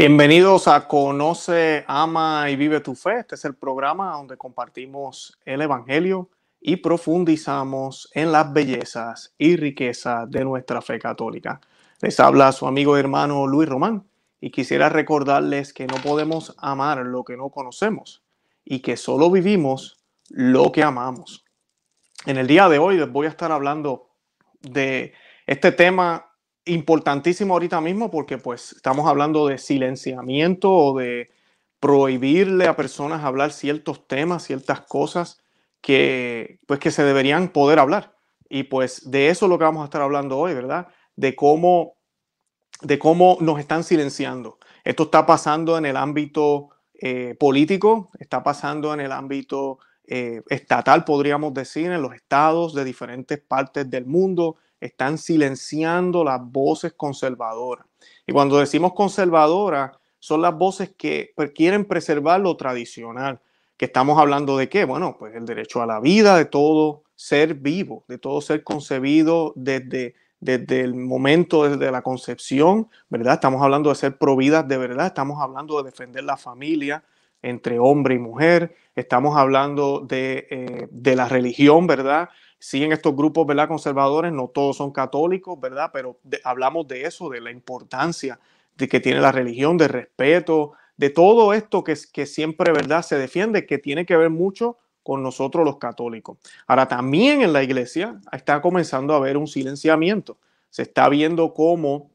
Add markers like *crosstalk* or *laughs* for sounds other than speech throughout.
Bienvenidos a Conoce, Ama y Vive tu Fe. Este es el programa donde compartimos el Evangelio y profundizamos en las bellezas y riquezas de nuestra fe católica. Les habla su amigo y hermano Luis Román y quisiera recordarles que no podemos amar lo que no conocemos y que solo vivimos lo que amamos. En el día de hoy les voy a estar hablando de este tema importantísimo ahorita mismo porque pues estamos hablando de silenciamiento o de prohibirle a personas hablar ciertos temas, ciertas cosas que pues que se deberían poder hablar. Y pues de eso es lo que vamos a estar hablando hoy, ¿verdad? De cómo de cómo nos están silenciando. Esto está pasando en el ámbito eh, político, está pasando en el ámbito eh, estatal, podríamos decir, en los estados de diferentes partes del mundo, están silenciando las voces conservadoras. Y cuando decimos conservadoras, son las voces que pues, quieren preservar lo tradicional. Que estamos hablando de qué? Bueno, pues el derecho a la vida de todo ser vivo, de todo ser concebido desde, desde el momento, desde la concepción, ¿verdad? Estamos hablando de ser providas de verdad, estamos hablando de defender la familia entre hombre y mujer, estamos hablando de, eh, de la religión, ¿verdad? Siguen estos grupos, ¿verdad? Conservadores, no todos son católicos, ¿verdad? Pero hablamos de eso, de la importancia de que tiene la religión, de respeto, de todo esto que, que siempre, ¿verdad? Se defiende, que tiene que ver mucho con nosotros los católicos. Ahora, también en la iglesia está comenzando a haber un silenciamiento. Se está viendo cómo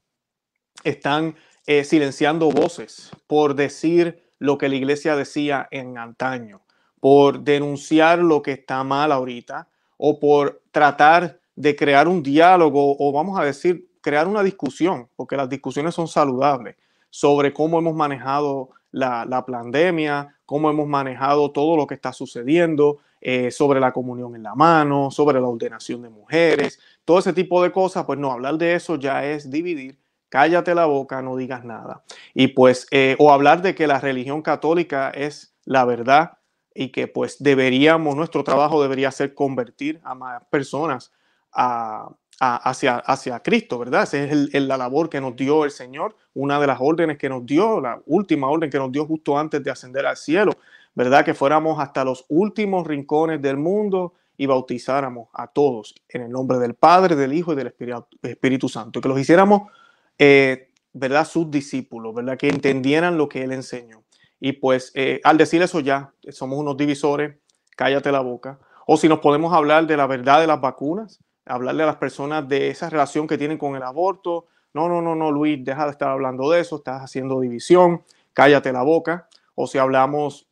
están eh, silenciando voces por decir lo que la iglesia decía en antaño, por denunciar lo que está mal ahorita, o por tratar de crear un diálogo o vamos a decir, crear una discusión, porque las discusiones son saludables, sobre cómo hemos manejado la, la pandemia, cómo hemos manejado todo lo que está sucediendo, eh, sobre la comunión en la mano, sobre la ordenación de mujeres, todo ese tipo de cosas, pues no, hablar de eso ya es dividir, cállate la boca, no digas nada. Y pues, eh, o hablar de que la religión católica es la verdad y que pues deberíamos, nuestro trabajo debería ser convertir a más personas hacia, hacia Cristo, ¿verdad? Esa es la labor que nos dio el Señor, una de las órdenes que nos dio, la última orden que nos dio justo antes de ascender al cielo, ¿verdad? Que fuéramos hasta los últimos rincones del mundo y bautizáramos a todos en el nombre del Padre, del Hijo y del Espíritu, Santo, y que los hiciéramos, eh, ¿verdad? Sus discípulos, ¿verdad? Que entendieran lo que Él enseñó. Y pues eh, al decir eso ya, somos unos divisores, cállate la boca. O si nos podemos hablar de la verdad de las vacunas, hablarle a las personas de esa relación que tienen con el aborto. No, no, no, no, Luis, deja de estar hablando de eso, estás haciendo división, cállate la boca. O si hablamos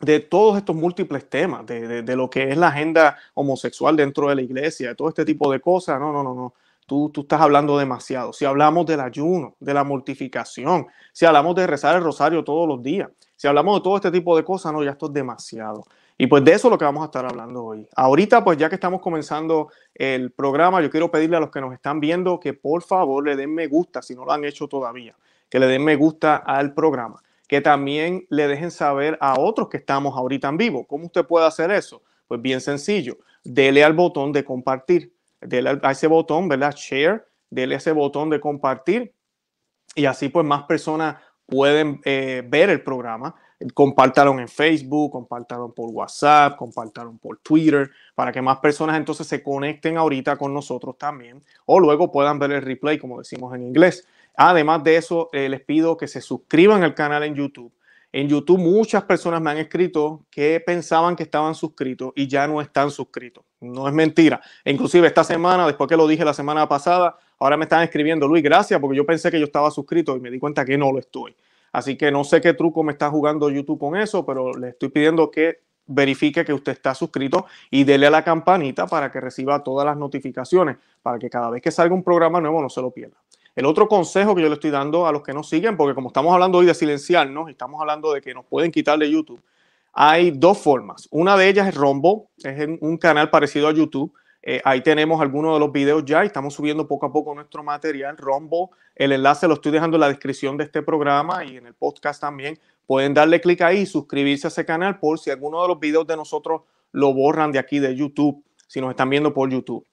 de todos estos múltiples temas, de, de, lo que es la agenda homosexual dentro de la iglesia, de todo este tipo de cosas, no, no, no, no. Tú, estás hablando demasiado. Si hablamos del ayuno, de la mortificación, si hablamos de rezar el rosario todos los días, si hablamos de todo este tipo de cosas, no, ya esto es demasiado. Y pues de eso es lo que vamos a estar hablando hoy. Ahorita, pues ya que estamos comenzando el programa, yo quiero pedirle a los que nos están viendo que por favor le den me gusta, si no lo han hecho todavía, que le den me gusta al programa, que también le dejen saber a otros que estamos ahorita en vivo. ¿Cómo usted puede hacer eso? Pues bien sencillo, dele al botón de compartir dele a ese botón, ¿verdad? Share, dele ese botón de compartir y así pues más personas pueden eh, ver el programa. Compártalo en Facebook, compártalo por WhatsApp, compártalo por Twitter, para que más personas entonces se conecten ahorita con nosotros también o luego puedan ver el replay, como decimos en inglés. Además de eso, eh, les pido que se suscriban al canal en YouTube en YouTube muchas personas me han escrito que pensaban que estaban suscritos y ya no están suscritos. No es mentira. inclusive esta semana, después que lo dije la semana pasada, ahora me están escribiendo, Luis, gracias, porque yo pensé que yo estaba suscrito y me di cuenta que no lo estoy. Así que no sé qué truco me está jugando YouTube con eso, pero le estoy pidiendo que verifique que usted está suscrito y dele a la campanita para que reciba todas las notificaciones, para que cada vez que salga un programa nuevo no se lo pierda. El otro consejo que yo le estoy dando a los que nos siguen, porque como estamos hablando hoy de silenciarnos, estamos hablando de que nos pueden quitar de YouTube, hay dos formas. Una de ellas es Rombo, es un canal parecido a YouTube. Eh, ahí tenemos algunos de los videos ya y estamos subiendo poco a poco nuestro material. Rombo, el enlace lo estoy dejando en la descripción de este programa y en el podcast también. Pueden darle clic ahí y suscribirse a ese canal por si alguno de los videos de nosotros lo borran de aquí de YouTube, si nos están viendo por YouTube.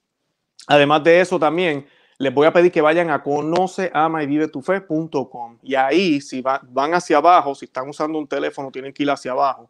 Además de eso también, les voy a pedir que vayan a conoce, ama y vive tu fe.com. Y ahí, si van hacia abajo, si están usando un teléfono, tienen que ir hacia abajo.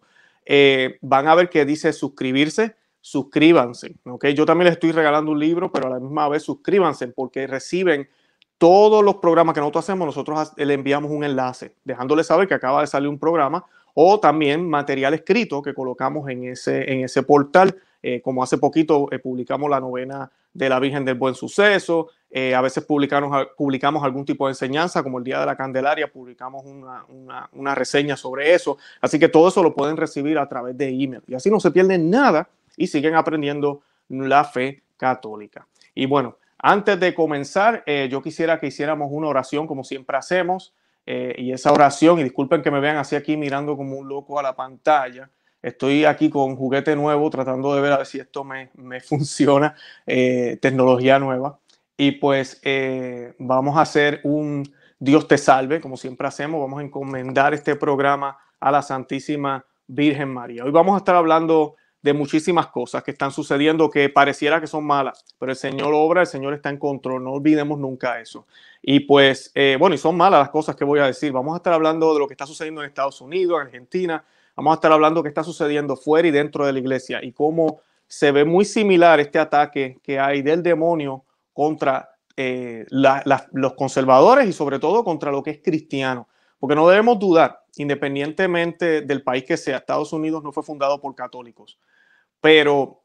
Eh, van a ver que dice suscribirse, suscríbanse. ¿okay? Yo también les estoy regalando un libro, pero a la misma vez suscríbanse porque reciben todos los programas que nosotros hacemos. Nosotros le enviamos un enlace, dejándole saber que acaba de salir un programa o también material escrito que colocamos en ese, en ese portal. Eh, como hace poquito eh, publicamos la novena de la Virgen del Buen Suceso, eh, a veces publicamos, algún tipo de enseñanza, como el Día de la Candelaria, publicamos una, reseña sobre eso. Así que todo eso lo pueden recibir a través de email. Y así no se pierden nada y siguen aprendiendo la fe católica. Y bueno, antes de comenzar, eh, yo quisiera que hiciéramos una oración como siempre hacemos. Eh, y esa oración, y disculpen que me vean así aquí mirando como un loco a la pantalla, Estoy aquí con juguete nuevo tratando de ver a ver si esto me *laughs* funciona, tecnología nueva. Y pues eh, vamos a hacer un Dios te salve, como siempre hacemos. Vamos a encomendar este programa a la Santísima Virgen María. Hoy vamos a estar hablando de muchísimas cosas que están sucediendo que pareciera que son malas, pero el Señor obra, el Señor está en control, no olvidemos nunca eso. Y pues, eh, bueno, y son malas las cosas que voy a decir. Vamos a estar hablando de lo que está sucediendo en Estados Unidos, en Argentina, vamos a estar hablando de qué está sucediendo fuera y dentro de la iglesia y cómo se ve muy similar este ataque que hay del demonio contra eh, los conservadores y sobre todo contra lo que es cristiano. Porque no debemos dudar, independientemente del país que sea, Estados Unidos no fue fundado por católicos, pero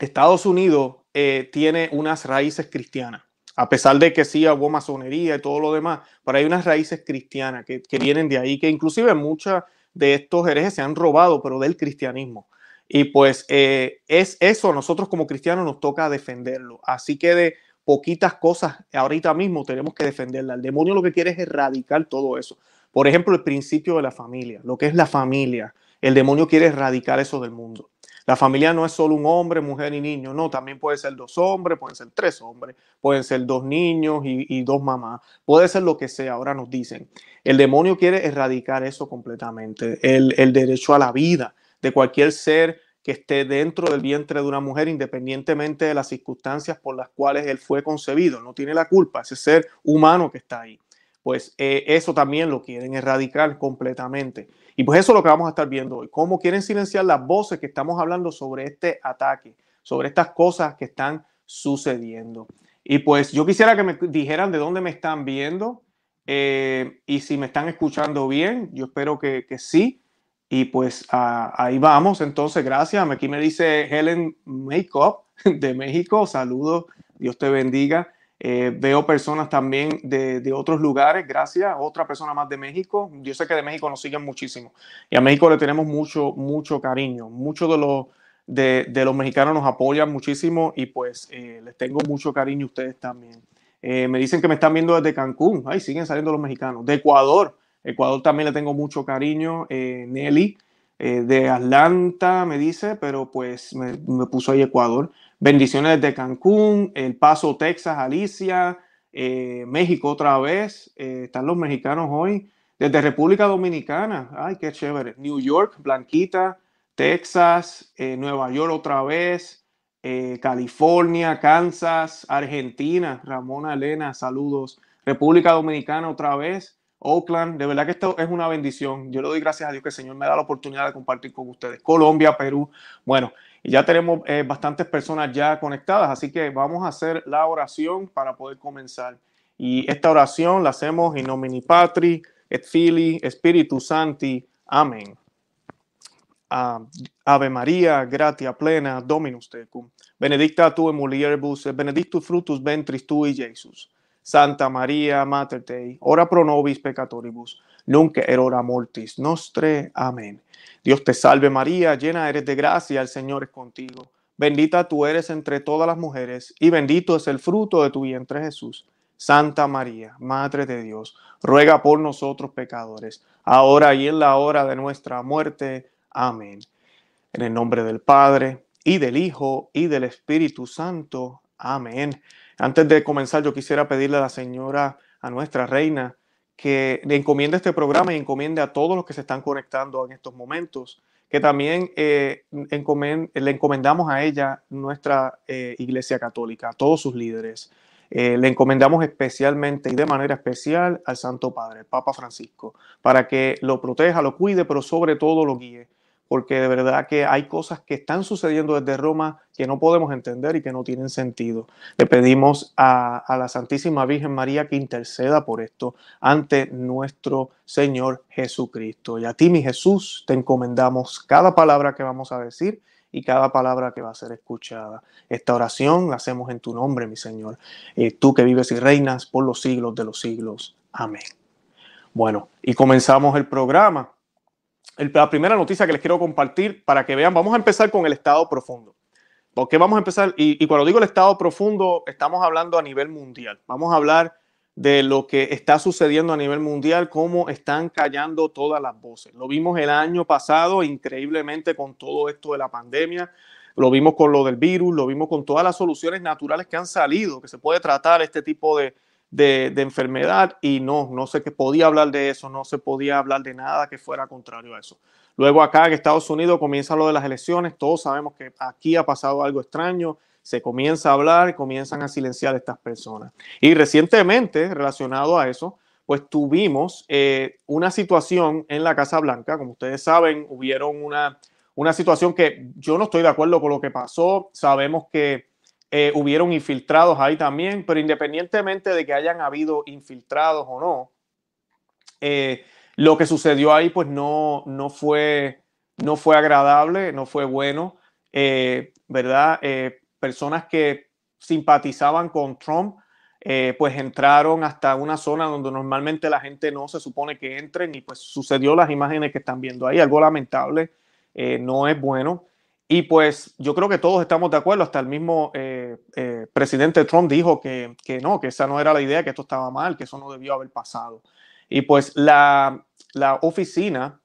Estados Unidos eh, tiene unas raíces cristianas. A pesar de que sí hubo masonería y todo lo demás, pero hay unas raíces cristianas que, vienen de ahí, que inclusive muchas de estos herejes se han robado, pero del cristianismo. Y pues eh, es eso, nosotros como cristianos nos toca defenderlo. Así que de, poquitas cosas ahorita mismo tenemos que defenderla. El demonio lo que quiere es erradicar todo eso. Por ejemplo, el principio de la familia, lo que es la familia. El demonio quiere erradicar eso del mundo. La familia no es solo un hombre, mujer y niño, no, también puede ser dos hombres, pueden ser tres hombres, pueden ser dos niños y, dos mamás, puede ser lo que sea, ahora nos dicen. El demonio quiere erradicar eso completamente, el, el derecho a la vida de cualquier ser que esté dentro del vientre de una mujer independientemente de las circunstancias por las cuales él fue concebido. No tiene la culpa, ese ser humano que está ahí. Pues eh, eso también lo quieren erradicar completamente. Y pues eso es lo que vamos a estar viendo hoy. Cómo quieren silenciar las voces que estamos hablando sobre este ataque, sobre estas cosas que están sucediendo. Y pues yo quisiera que me dijeran de dónde me están viendo eh, y si me están escuchando bien. Yo espero que, que sí. Y pues ahí vamos. Entonces, gracias. Aquí me dice Helen Makeup *laughs* de México. Saludos. Dios te bendiga. Eh, veo personas también de, de, otros lugares. Gracias. Otra persona más de México. Yo sé que de México nos siguen muchísimo. Y a México le tenemos mucho, mucho cariño. Muchos de los, de, de, los mexicanos nos apoyan muchísimo y pues eh, les tengo mucho cariño a ustedes también. Eh, me dicen que me están viendo desde Cancún. Ay, siguen saliendo los mexicanos. De Ecuador. Ecuador también le tengo mucho cariño. Eh, Nelly eh, de Atlanta me dice, pero pues me, puso ahí Ecuador. Bendiciones desde Cancún, El Paso, Texas, Alicia, eh, México otra vez. están los mexicanos hoy. Desde República Dominicana, ay, qué chévere. New York, Blanquita, Texas, Nueva York otra vez, California, Kansas, Argentina, Ramona Elena, saludos. República Dominicana otra vez, Oakland, de verdad que esto es una bendición. Yo le doy gracias a Dios que el Señor me da la oportunidad de compartir con ustedes. Colombia, Perú, bueno, y ya tenemos eh, bastantes personas ya conectadas, así que vamos a hacer la oración para poder comenzar. Y esta oración la hacemos en nomine Patri, et Fili, Espíritu Santi. Amén. Uh, Ave María, gratia plena, Dominus tecum. Benedicta tu mulieribus, benedictus fructus ventris tui, Jesus. Santa María, Mater Dei, ora pro nobis peccatoribus, nunc et hora mortis nostre. Amén. Dios te salve María, llena eres de gracia, el Señor es contigo. Bendita tú eres entre todas las mujeres, y bendito es el fruto de tu vientre Jesús. Santa María, Madre de Dios, ruega por nosotros pecadores, ahora y en la hora de nuestra muerte. Amén. En el nombre del Padre, y del Hijo, y del Espíritu Santo. Amén. Antes de comenzar, yo quisiera pedirle a la señora, a nuestra reina, que le encomiende este programa y encomiende a todos los que se están conectando en estos momentos, que también eh, le encomendamos a ella nuestra eh, Iglesia Católica, a todos sus líderes. eh, le encomendamos especialmente y de manera especial al Santo Padre, Papa Francisco, para que lo proteja, lo cuide, pero sobre todo lo guíe, porque de verdad que hay cosas que están sucediendo desde Roma que no podemos entender y que no tienen sentido. Le pedimos a, la Santísima Virgen María que interceda por esto ante nuestro Señor Jesucristo. Y a ti, mi Jesús, te encomendamos cada palabra que vamos a decir y cada palabra que va a ser escuchada. Esta oración la hacemos en tu nombre, mi Señor. Eh, tú que vives y reinas por los siglos de los siglos. Amén. Bueno, y comenzamos el programa. La primera noticia que les quiero compartir para que vean, vamos a empezar con el estado profundo. ¿Por qué vamos a empezar? Y, y cuando digo el estado profundo, estamos hablando a nivel mundial. Vamos a hablar de lo que está sucediendo a nivel mundial, cómo están callando todas las voces. Lo vimos el año pasado increíblemente con todo esto de la pandemia, lo vimos con lo del virus, lo vimos con todas las soluciones naturales que han salido, que se puede tratar este tipo de, de, enfermedad y no, no sé que podía hablar de eso, no se podía hablar de nada que fuera contrario a eso. Luego acá en Estados Unidos comienza lo de las elecciones, todos sabemos que aquí ha pasado algo extraño, se comienza a hablar, comienzan a silenciar a estas personas. Y recientemente, relacionado a eso, pues tuvimos eh, una situación en la Casa Blanca, como ustedes saben, hubieron una, una situación que yo no estoy de acuerdo con lo que pasó, sabemos que eh, hubieron infiltrados ahí también, pero independientemente de que hayan habido infiltrados o no, eh, lo que sucedió ahí pues no, no, fue, no fue agradable, no fue bueno, ¿verdad? personas que simpatizaban con Trump, eh, pues entraron hasta una zona donde normalmente la gente no se supone que entren y pues sucedió las imágenes que están viendo ahí, algo lamentable, eh, no es bueno. Y pues yo creo que todos estamos de acuerdo, hasta el mismo eh, presidente Trump dijo que, que, no, que esa no era la idea, que esto estaba mal, que eso no debió haber pasado. Y pues la, la oficina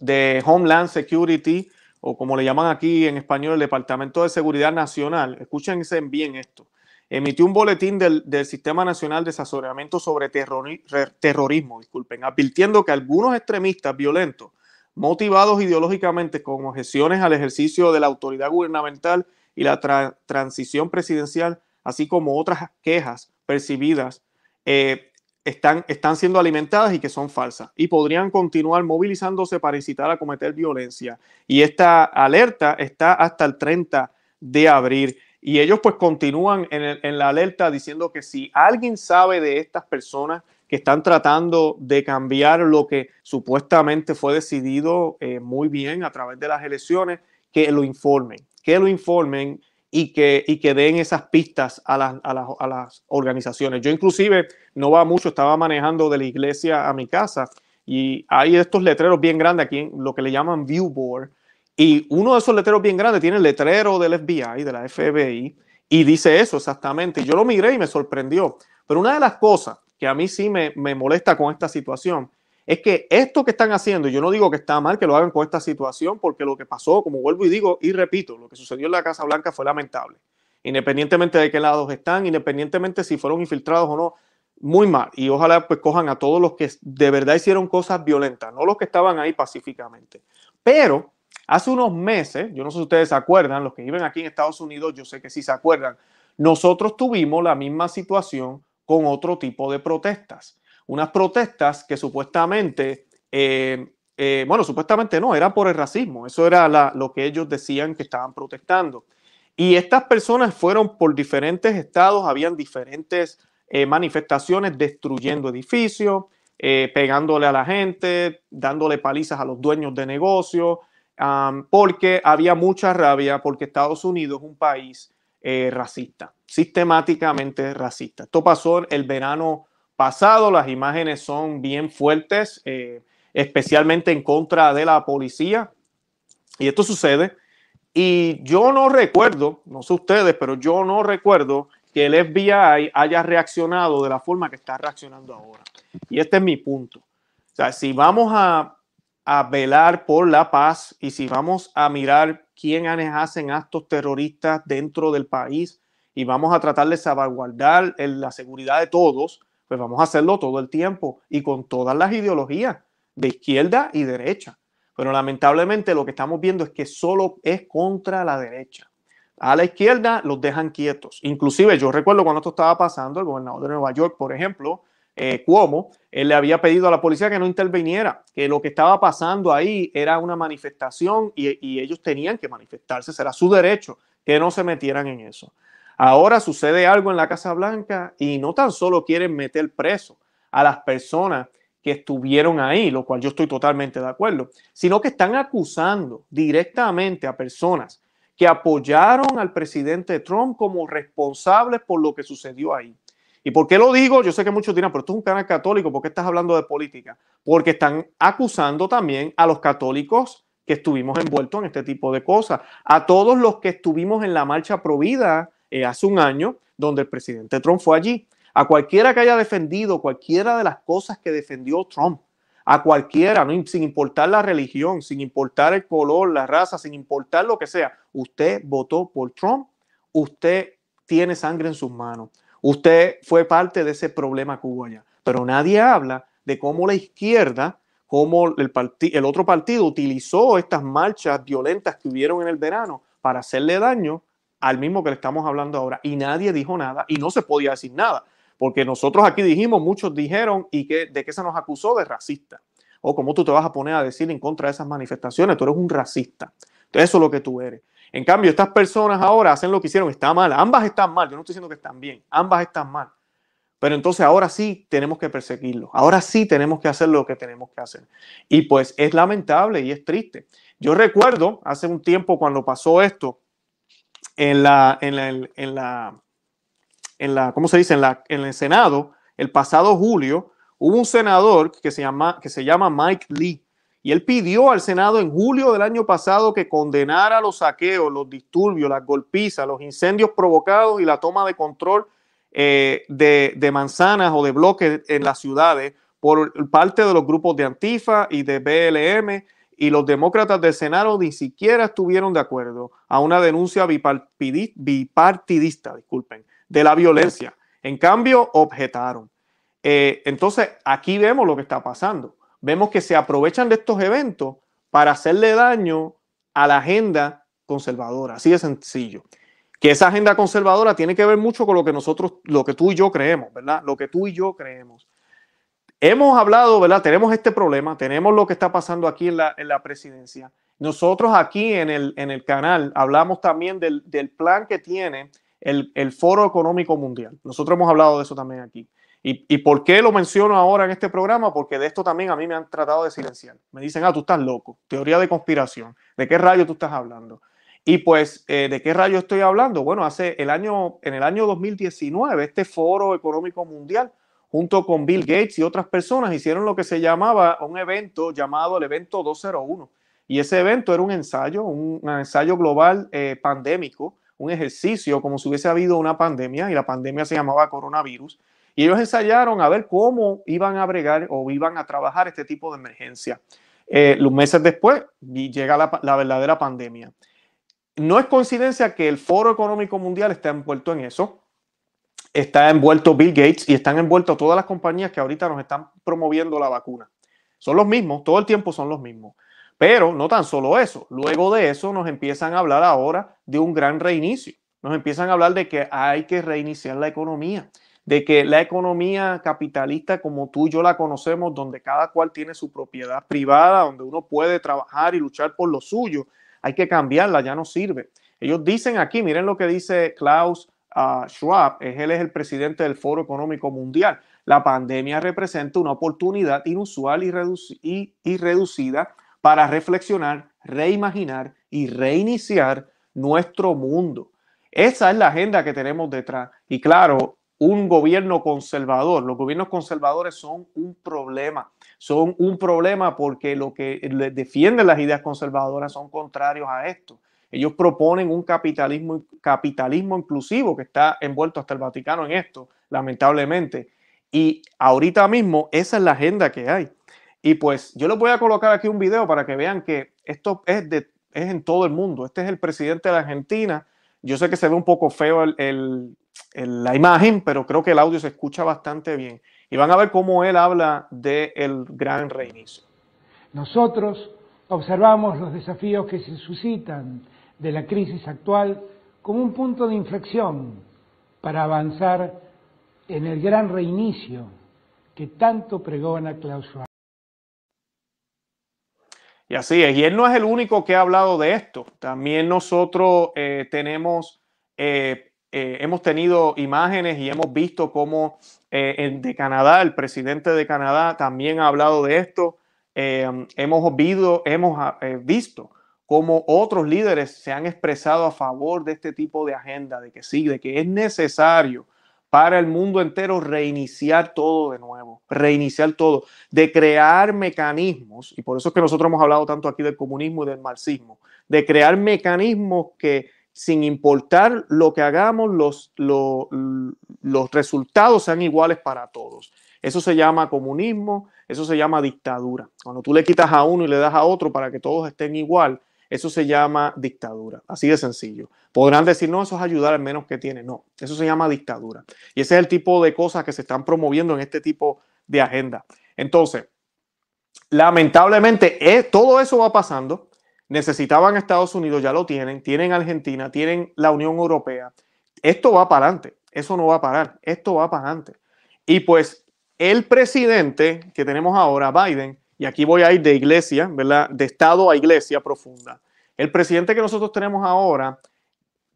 de Homeland Security o como le llaman aquí en español, el Departamento de Seguridad Nacional, escúchense bien esto, emitió un boletín del, Sistema Nacional de Asesoramiento sobre Terrorismo, disculpen, advirtiendo que algunos extremistas violentos, motivados ideológicamente con objeciones al ejercicio de la autoridad gubernamental y la transición presidencial, así como otras quejas percibidas, eh, están, están siendo alimentadas y que son falsas y podrían continuar movilizándose para incitar a cometer violencia. Y esta alerta está hasta el 30 de abril. Y ellos pues continúan en, la alerta diciendo que si alguien sabe de estas personas que están tratando de cambiar lo que supuestamente fue decidido eh, muy bien a través de las elecciones, que lo informen, que lo informen y que, y que den esas pistas a las, a, las, a las, organizaciones. Yo inclusive no va mucho, estaba manejando de la iglesia a mi casa y hay estos letreros bien grandes aquí, lo que le llaman viewboard, y uno de esos letreros bien grandes tiene el letrero del FBI, de la FBI, y dice eso exactamente. Yo lo miré y me sorprendió. Pero una de las cosas que a mí sí me, me molesta con esta situación es que esto que están haciendo, yo no digo que está mal que lo hagan con esta situación, porque lo que pasó, como vuelvo y digo y repito, lo que sucedió en la Casa Blanca fue lamentable. Independientemente de qué lados están, independientemente si fueron infiltrados o no, muy mal. Y ojalá pues cojan a todos los que de verdad hicieron cosas violentas, no los que estaban ahí pacíficamente. Pero hace unos meses, yo no sé si ustedes se acuerdan, los que viven aquí en Estados Unidos, yo sé que sí se acuerdan, nosotros tuvimos la misma situación con otro tipo de protestas. Unas protestas que supuestamente, eh, eh, bueno, supuestamente no, era por el racismo, eso era lo que ellos decían que estaban protestando. Y estas personas fueron por diferentes estados, habían diferentes eh, manifestaciones destruyendo edificios, pegándole a la gente, dándole palizas a los dueños de negocios, porque había mucha rabia, porque Estados Unidos es un país racista, sistemáticamente racista. Esto pasó el verano pasado. Las imágenes son bien fuertes, eh, especialmente en contra de la policía. Y esto sucede. Y yo no recuerdo, no sé ustedes, pero yo no recuerdo que el FBI haya reaccionado de la forma que está reaccionando ahora. Y este es mi punto. O sea, si vamos a, a velar por la paz y si vamos a mirar quiénes hacen actos terroristas dentro del país y vamos a tratar de salvaguardar la seguridad de todos, pues vamos a hacerlo todo el tiempo y con todas las ideologías de izquierda y derecha. Pero lamentablemente lo que estamos viendo es que solo es contra la derecha. A la izquierda los dejan quietos. Inclusive yo recuerdo cuando esto estaba pasando, el gobernador de Nueva York, por ejemplo, eh, Cuomo, él le había pedido a la policía que no interviniera, que lo que estaba pasando ahí era una manifestación y, y ellos tenían que manifestarse, será su derecho que no se metieran en eso. Ahora sucede algo en la Casa Blanca y no tan solo quieren meter preso a las personas que estuvieron ahí, lo cual yo estoy totalmente de acuerdo, sino que están acusando directamente a personas que apoyaron al presidente Trump como responsables por lo que sucedió ahí. ¿Y por qué lo digo? Yo sé que muchos dirán, pero esto es un canal católico, ¿por qué estás hablando de política? Porque están acusando también a los católicos que estuvimos envueltos en este tipo de cosas, a todos los que estuvimos en la marcha provida eh, hace un año, donde el presidente Trump fue allí, a cualquiera que haya defendido cualquiera de las cosas que defendió Trump, a cualquiera, sin importar la religión, sin importar el color, la raza, sin importar lo que sea, usted votó por Trump, usted tiene sangre en sus manos. Usted fue parte de ese problema que hubo. Pero nadie habla de cómo la izquierda, cómo el otro partido utilizó estas marchas violentas que hubieron en el verano para hacerle daño al mismo que le estamos hablando ahora. Y nadie dijo nada y no se podía decir nada. Porque nosotros aquí dijimos, muchos dijeron, ¿y que, de qué se nos acusó? De racista. O cómo tú te vas a poner a decir en contra de esas manifestaciones, tú eres un racista. Eso es lo que tú eres. En cambio, estas personas ahora hacen lo que hicieron, está mal. Ambas están mal, yo no estoy diciendo que están bien, ambas están mal. Pero entonces ahora sí tenemos que perseguirlo, ahora sí tenemos que hacer lo que tenemos que hacer. Y pues es lamentable y es triste. Yo recuerdo hace un tiempo cuando pasó esto en la, en la, en la, en la ¿cómo se dice? En, la, en el Senado, el pasado julio, hubo un senador que se llama, que se llama Mike Lee y él pidió al Senado en julio del año pasado que condenara los saqueos, los disturbios, las golpizas, los incendios provocados y la toma de control eh, de, manzanas o de bloques en las ciudades por parte de los grupos de Antifa y de BLM y los demócratas del Senado ni siquiera estuvieron de acuerdo a una denuncia bipartidista, disculpen, de la violencia. En cambio, objetaron. Eh, entonces, aquí vemos lo que está pasando vemos que se aprovechan de estos eventos para hacerle daño a la agenda conservadora, así de sencillo. Que esa agenda conservadora tiene que ver mucho con lo que nosotros, lo que tú y yo creemos, ¿verdad? Lo que tú y yo creemos. Hemos hablado, ¿verdad? Tenemos este problema, tenemos lo que está pasando aquí en la, en la presidencia. Nosotros aquí en el, en el canal hablamos también del, del plan que tiene el, el Foro Económico Mundial. Nosotros hemos hablado de eso también aquí. ¿Y, por qué lo menciono ahora en este programa? Porque de esto también a mí me han tratado de silenciar. Me dicen, ah, tú estás loco, teoría de conspiración. ¿De qué rayo tú estás hablando? Y pues, eh, ¿de qué rayo estoy hablando? Bueno, hace el año, en el año 2019, este Foro Económico Mundial, junto con Bill Gates y otras personas, hicieron lo que se llamaba un evento llamado el evento 201. Y ese evento era un ensayo, un, ensayo global eh, pandémico, un ejercicio como si hubiese habido una pandemia, y la pandemia se llamaba coronavirus y ellos ensayaron a ver cómo iban a bregar o iban a trabajar este tipo de emergencia. Eh, los meses después llega la, verdadera pandemia. No es coincidencia que el Foro Económico Mundial está envuelto en eso. Está envuelto Bill Gates y están envueltos todas las compañías que ahorita nos están promoviendo la vacuna. Son los mismos, todo el tiempo son los mismos. Pero no tan solo eso. Luego de eso nos empiezan a hablar ahora de un gran reinicio. Nos empiezan a hablar de que hay que reiniciar la economía de que la economía capitalista como tú y yo la conocemos, donde cada cual tiene su propiedad privada, donde uno puede trabajar y luchar por lo suyo, hay que cambiarla, ya no sirve. Ellos dicen aquí, miren lo que dice Klaus Schwab, él es el presidente del Foro Económico Mundial. La pandemia representa una oportunidad inusual y reducida para reflexionar, reimaginar y reiniciar nuestro mundo. Esa es la agenda que tenemos detrás. Y claro, un gobierno conservador. Los gobiernos conservadores son un problema. Son un problema porque lo que defienden las ideas conservadoras son contrarios a esto. Ellos proponen un capitalismo, capitalismo inclusivo que está envuelto hasta el Vaticano en esto, lamentablemente. Y ahorita mismo esa es la agenda que hay. Y pues yo les voy a colocar aquí un video para que vean que esto es, de, es en todo el mundo. Este es el presidente de la Argentina. Yo sé que se ve un poco feo el la imagen, pero creo que el audio se escucha bastante bien. Y van a ver cómo él habla del el gran reinicio. Nosotros observamos los desafíos que se suscitan de la crisis actual como un punto de inflexión para avanzar en el gran reinicio que tanto pregona Klaus. Y así es, y él no es el único que ha hablado de esto. También nosotros eh, tenemos, eh, eh, hemos tenido imágenes y hemos visto cómo de Canadá, el presidente de Canadá también ha hablado de esto. hemos, visto, hemos visto cómo otros líderes se han expresado a favor de este tipo de agenda, de que sí, de que es necesario para el mundo entero reiniciar todo de nuevo, reiniciar todo, de crear mecanismos, y por eso es que nosotros hemos hablado tanto aquí del comunismo y del marxismo, de crear mecanismos que sin importar lo que hagamos, los, los, los resultados sean iguales para todos. Eso se llama comunismo, eso se llama dictadura. Cuando tú le quitas a uno y le das a otro para que todos estén igual, eso se llama dictadura, así de sencillo. Podrán decir, no, eso es ayudar al menos que tiene. No, eso se llama dictadura. Y ese es el tipo de cosas que se están promoviendo en este tipo de agenda. Entonces, lamentablemente, eh, todo eso va pasando. Necesitaban Estados Unidos, ya lo tienen, tienen Argentina, tienen la Unión Europea. Esto va para adelante, eso no va a parar, esto va para adelante. Y pues el presidente que tenemos ahora, Biden, y aquí voy a ir de iglesia, ¿verdad? De estado a iglesia profunda. El presidente que nosotros tenemos ahora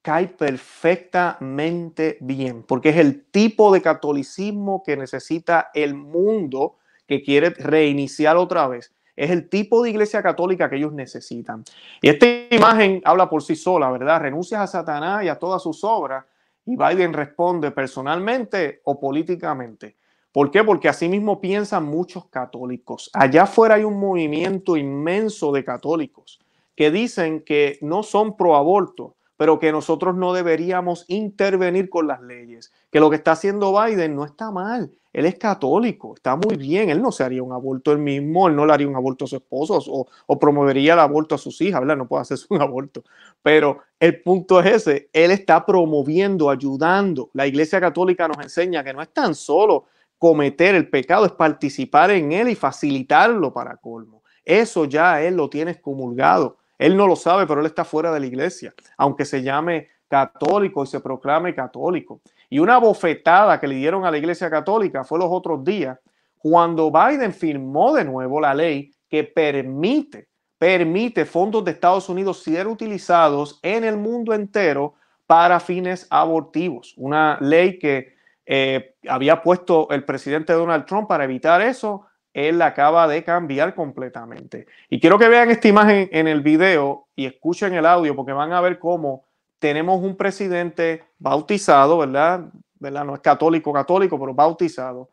cae perfectamente bien, porque es el tipo de catolicismo que necesita el mundo que quiere reiniciar otra vez. Es el tipo de iglesia católica que ellos necesitan. Y esta imagen habla por sí sola, ¿verdad? Renuncias a Satanás y a todas sus obras. Y Biden responde personalmente o políticamente. ¿Por qué? Porque así mismo piensan muchos católicos. Allá afuera hay un movimiento inmenso de católicos que dicen que no son pro aborto, pero que nosotros no deberíamos intervenir con las leyes, que lo que está haciendo Biden no está mal, él es católico, está muy bien, él no se haría un aborto él mismo, él no le haría un aborto a su esposo o, promovería el aborto a sus hijas, ¿verdad? No puede hacerse *laughs* un aborto, pero el punto es ese, él está promoviendo, ayudando. La Iglesia Católica nos enseña que no es tan solo cometer el pecado, es participar en él y facilitarlo para colmo. Eso ya él lo tiene excomulgado. Él no lo sabe, pero él está fuera de la iglesia, aunque se llame católico y se proclame católico. Y una bofetada que le dieron a la iglesia católica fue los otros días, cuando Biden firmó de nuevo la ley que permite, permite fondos de Estados Unidos ser utilizados en el mundo entero para fines abortivos. Una ley que eh, había puesto el presidente Donald Trump para evitar eso, él acaba de cambiar completamente. Y quiero que vean esta imagen en el video y escuchen el audio porque van a ver cómo tenemos un presidente bautizado, ¿verdad? ¿verdad? No es católico, católico, pero bautizado.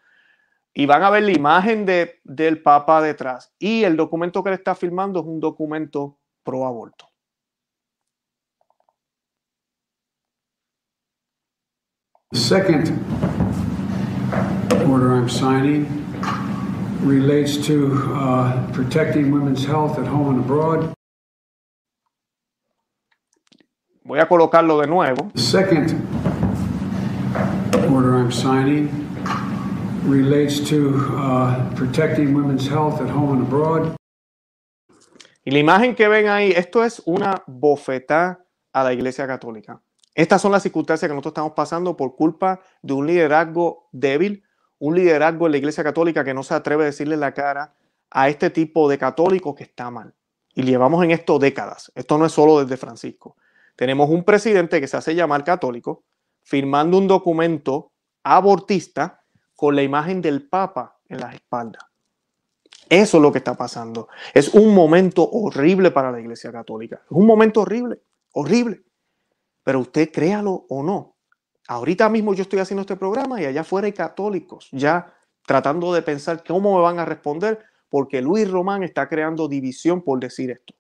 Y van a ver la imagen de, del Papa detrás. Y el documento que le está filmando es un documento pro aborto. Second order I'm signing relates to uh, protecting women's health at home and abroad. Voy a colocarlo de nuevo. The second order I'm signing relates to uh, protecting women's health at home and abroad. Y la imagen que ven ahí, esto es una bofetada a la Iglesia Católica. Estas son las circunstancias que nosotros estamos pasando por culpa de un liderazgo débil, un liderazgo en la Iglesia Católica que no se atreve a decirle la cara a este tipo de católicos que está mal. Y llevamos en esto décadas. Esto no es solo desde Francisco. Tenemos un presidente que se hace llamar católico, firmando un documento abortista con la imagen del Papa en la espalda. Eso es lo que está pasando. Es un momento horrible para la Iglesia Católica. Es un momento horrible, horrible. Pero usted créalo o no. Ahorita mismo yo estoy haciendo este programa y allá afuera hay católicos ya tratando de pensar cómo me van a responder porque Luis Román está creando división por decir esto.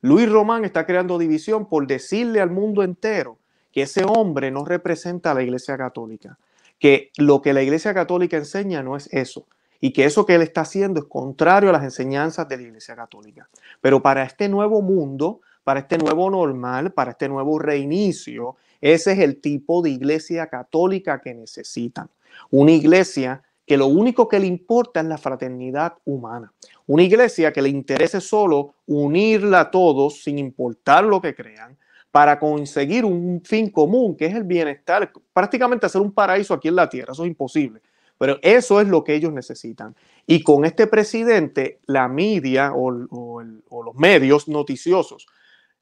Luis Román está creando división por decirle al mundo entero que ese hombre no representa a la Iglesia Católica, que lo que la Iglesia Católica enseña no es eso, y que eso que él está haciendo es contrario a las enseñanzas de la Iglesia Católica. Pero para este nuevo mundo, para este nuevo normal, para este nuevo reinicio. Ese es el tipo de iglesia católica que necesitan. Una iglesia que lo único que le importa es la fraternidad humana. Una iglesia que le interese solo unirla a todos sin importar lo que crean, para conseguir un fin común, que es el bienestar, prácticamente hacer un paraíso aquí en la tierra, eso es imposible. Pero eso es lo que ellos necesitan. Y con este presidente, la media o, los medios noticiosos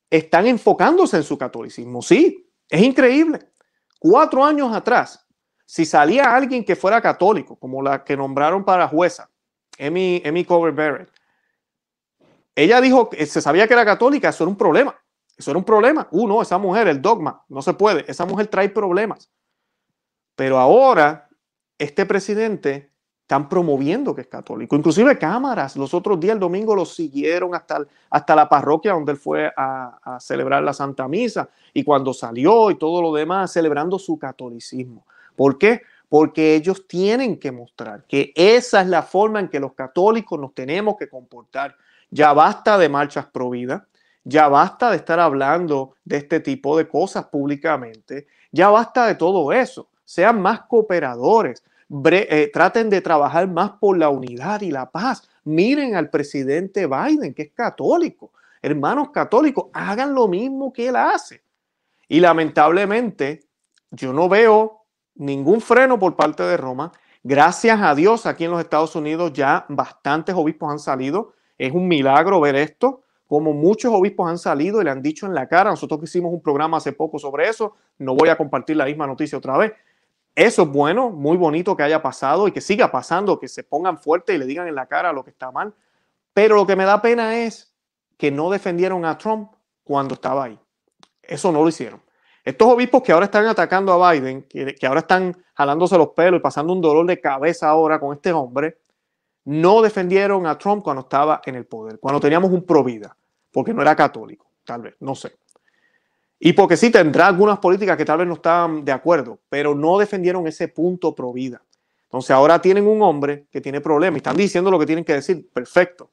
están enfocándose en su catolicismo. Sí, es increíble. Cuatro años atrás, si salía alguien que fuera católico, como la que nombraron para jueza, Amy, Amy Cover Barrett, ella dijo que se sabía que era católica, eso era un problema. Eso era un problema. Uh, esa mujer, el dogma, no se puede. Esa mujer trae problemas. Pero ahora este presidente están promoviendo que es católico. Inclusive cámaras, los otros días, el domingo, lo siguieron hasta, hasta la parroquia donde él fue a, celebrar la Santa Misa y cuando salió y todo lo demás, celebrando su catolicismo. ¿Por qué? Porque ellos tienen que mostrar que esa es la forma en que los católicos nos tenemos que comportar. Ya basta de marchas pro vida, ya basta de estar hablando de este tipo de cosas públicamente, ya basta de todo eso. Sean más cooperadores, eh, traten de trabajar más por la unidad y la paz. Miren al presidente Biden, que es católico. Hermanos católicos, hagan lo mismo que él hace. Y lamentablemente, yo no veo ningún freno por parte de Roma. Gracias a Dios, aquí en los Estados Unidos ya bastantes obispos han salido. Es un milagro ver esto, como muchos obispos han salido y le han dicho en la cara. Nosotros hicimos un programa hace poco sobre eso. No voy a compartir la misma noticia otra vez. Eso es bueno, muy bonito que haya pasado y que siga pasando, que se pongan fuertes y le digan en la cara lo que está mal. Pero lo que me da pena es que no defendieron a Trump cuando estaba ahí. Eso no lo hicieron. Estos obispos que ahora están atacando a Biden, que, ahora están jalándose los pelos y pasando un dolor de cabeza ahora con este hombre, no defendieron a Trump cuando estaba en el poder, cuando teníamos un pro vida, porque no era católico, tal vez, no sé. Y porque sí tendrá algunas políticas que tal vez no estaban de acuerdo, pero no defendieron ese punto pro vida. Entonces ahora tienen un hombre que tiene problemas y están diciendo lo que tienen que decir, perfecto.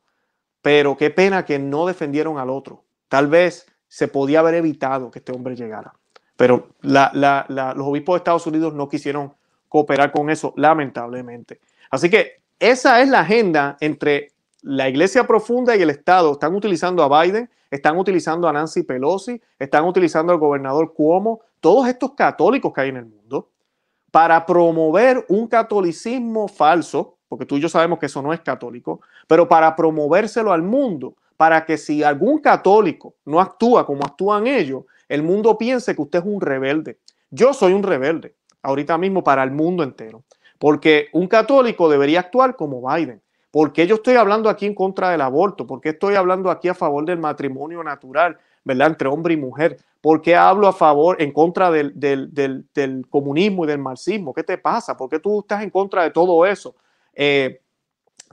Pero qué pena que no defendieron al otro. Tal vez se podía haber evitado que este hombre llegara. Pero los obispos de Estados Unidos no quisieron cooperar con eso, lamentablemente. Así que esa es la agenda entre la iglesia profunda y el Estado. Están utilizando a Biden están utilizando a Nancy Pelosi, están utilizando al gobernador Cuomo, todos estos católicos que hay en el mundo, para promover un catolicismo falso, porque tú y yo sabemos que eso no es católico, pero para promovérselo al mundo, para que si algún católico no actúa como actúan ellos, el mundo piense que usted es un rebelde. Yo soy un rebelde, ahorita mismo para el mundo entero, porque un católico debería actuar como Biden. ¿Por qué yo estoy hablando aquí en contra del aborto? ¿Por qué estoy hablando aquí a favor del matrimonio natural, ¿verdad? Entre hombre y mujer. ¿Por qué hablo a favor, en contra del, comunismo y del marxismo? ¿Qué te pasa? ¿Por qué tú estás en contra de todo eso? Eh,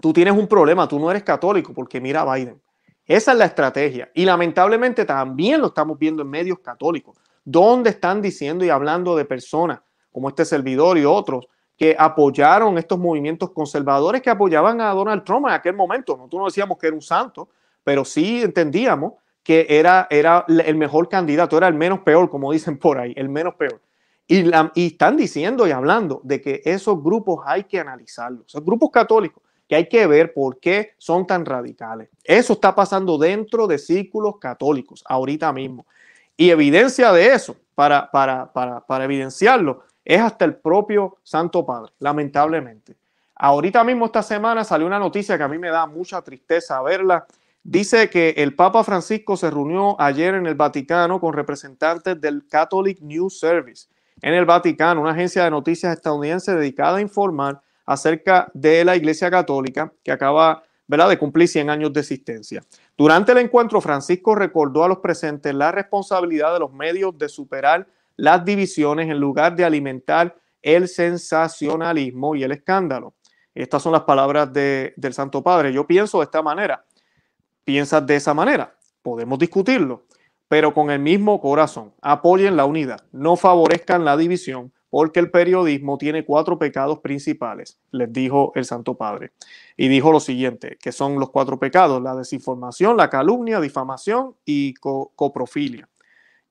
tú tienes un problema, tú no eres católico, porque mira a Biden. Esa es la estrategia. Y lamentablemente también lo estamos viendo en medios católicos, donde están diciendo y hablando de personas como este servidor y otros que apoyaron estos movimientos conservadores que apoyaban a Donald Trump en aquel momento. Nosotros no decíamos que era un santo, pero sí entendíamos que era, era el mejor candidato, era el menos peor, como dicen por ahí, el menos peor. Y, y están diciendo y hablando de que esos grupos hay que analizarlos, esos grupos católicos, que hay que ver por qué son tan radicales. Eso está pasando dentro de círculos católicos ahorita mismo. Y evidencia de eso, para, para, para, para evidenciarlo, es hasta el propio Santo Padre, lamentablemente. Ahorita mismo esta semana salió una noticia que a mí me da mucha tristeza verla. Dice que el Papa Francisco se reunió ayer en el Vaticano con representantes del Catholic News Service en el Vaticano, una agencia de noticias estadounidense dedicada a informar acerca de la Iglesia Católica que acaba de cumplir 100 años de existencia. Durante el encuentro, Francisco recordó a los presentes la responsabilidad de los medios de superar las divisiones en lugar de alimentar el sensacionalismo y el escándalo. Estas son las palabras del Santo Padre. Yo pienso de esta manera. ¿Piensas de esa manera? Podemos discutirlo, pero con el mismo corazón. Apoyen la unidad, no favorezcan la división, porque el periodismo tiene cuatro pecados principales, les dijo el Santo Padre. Y dijo lo siguiente, que son los cuatro pecados, la desinformación, la calumnia, difamación y coprofilia.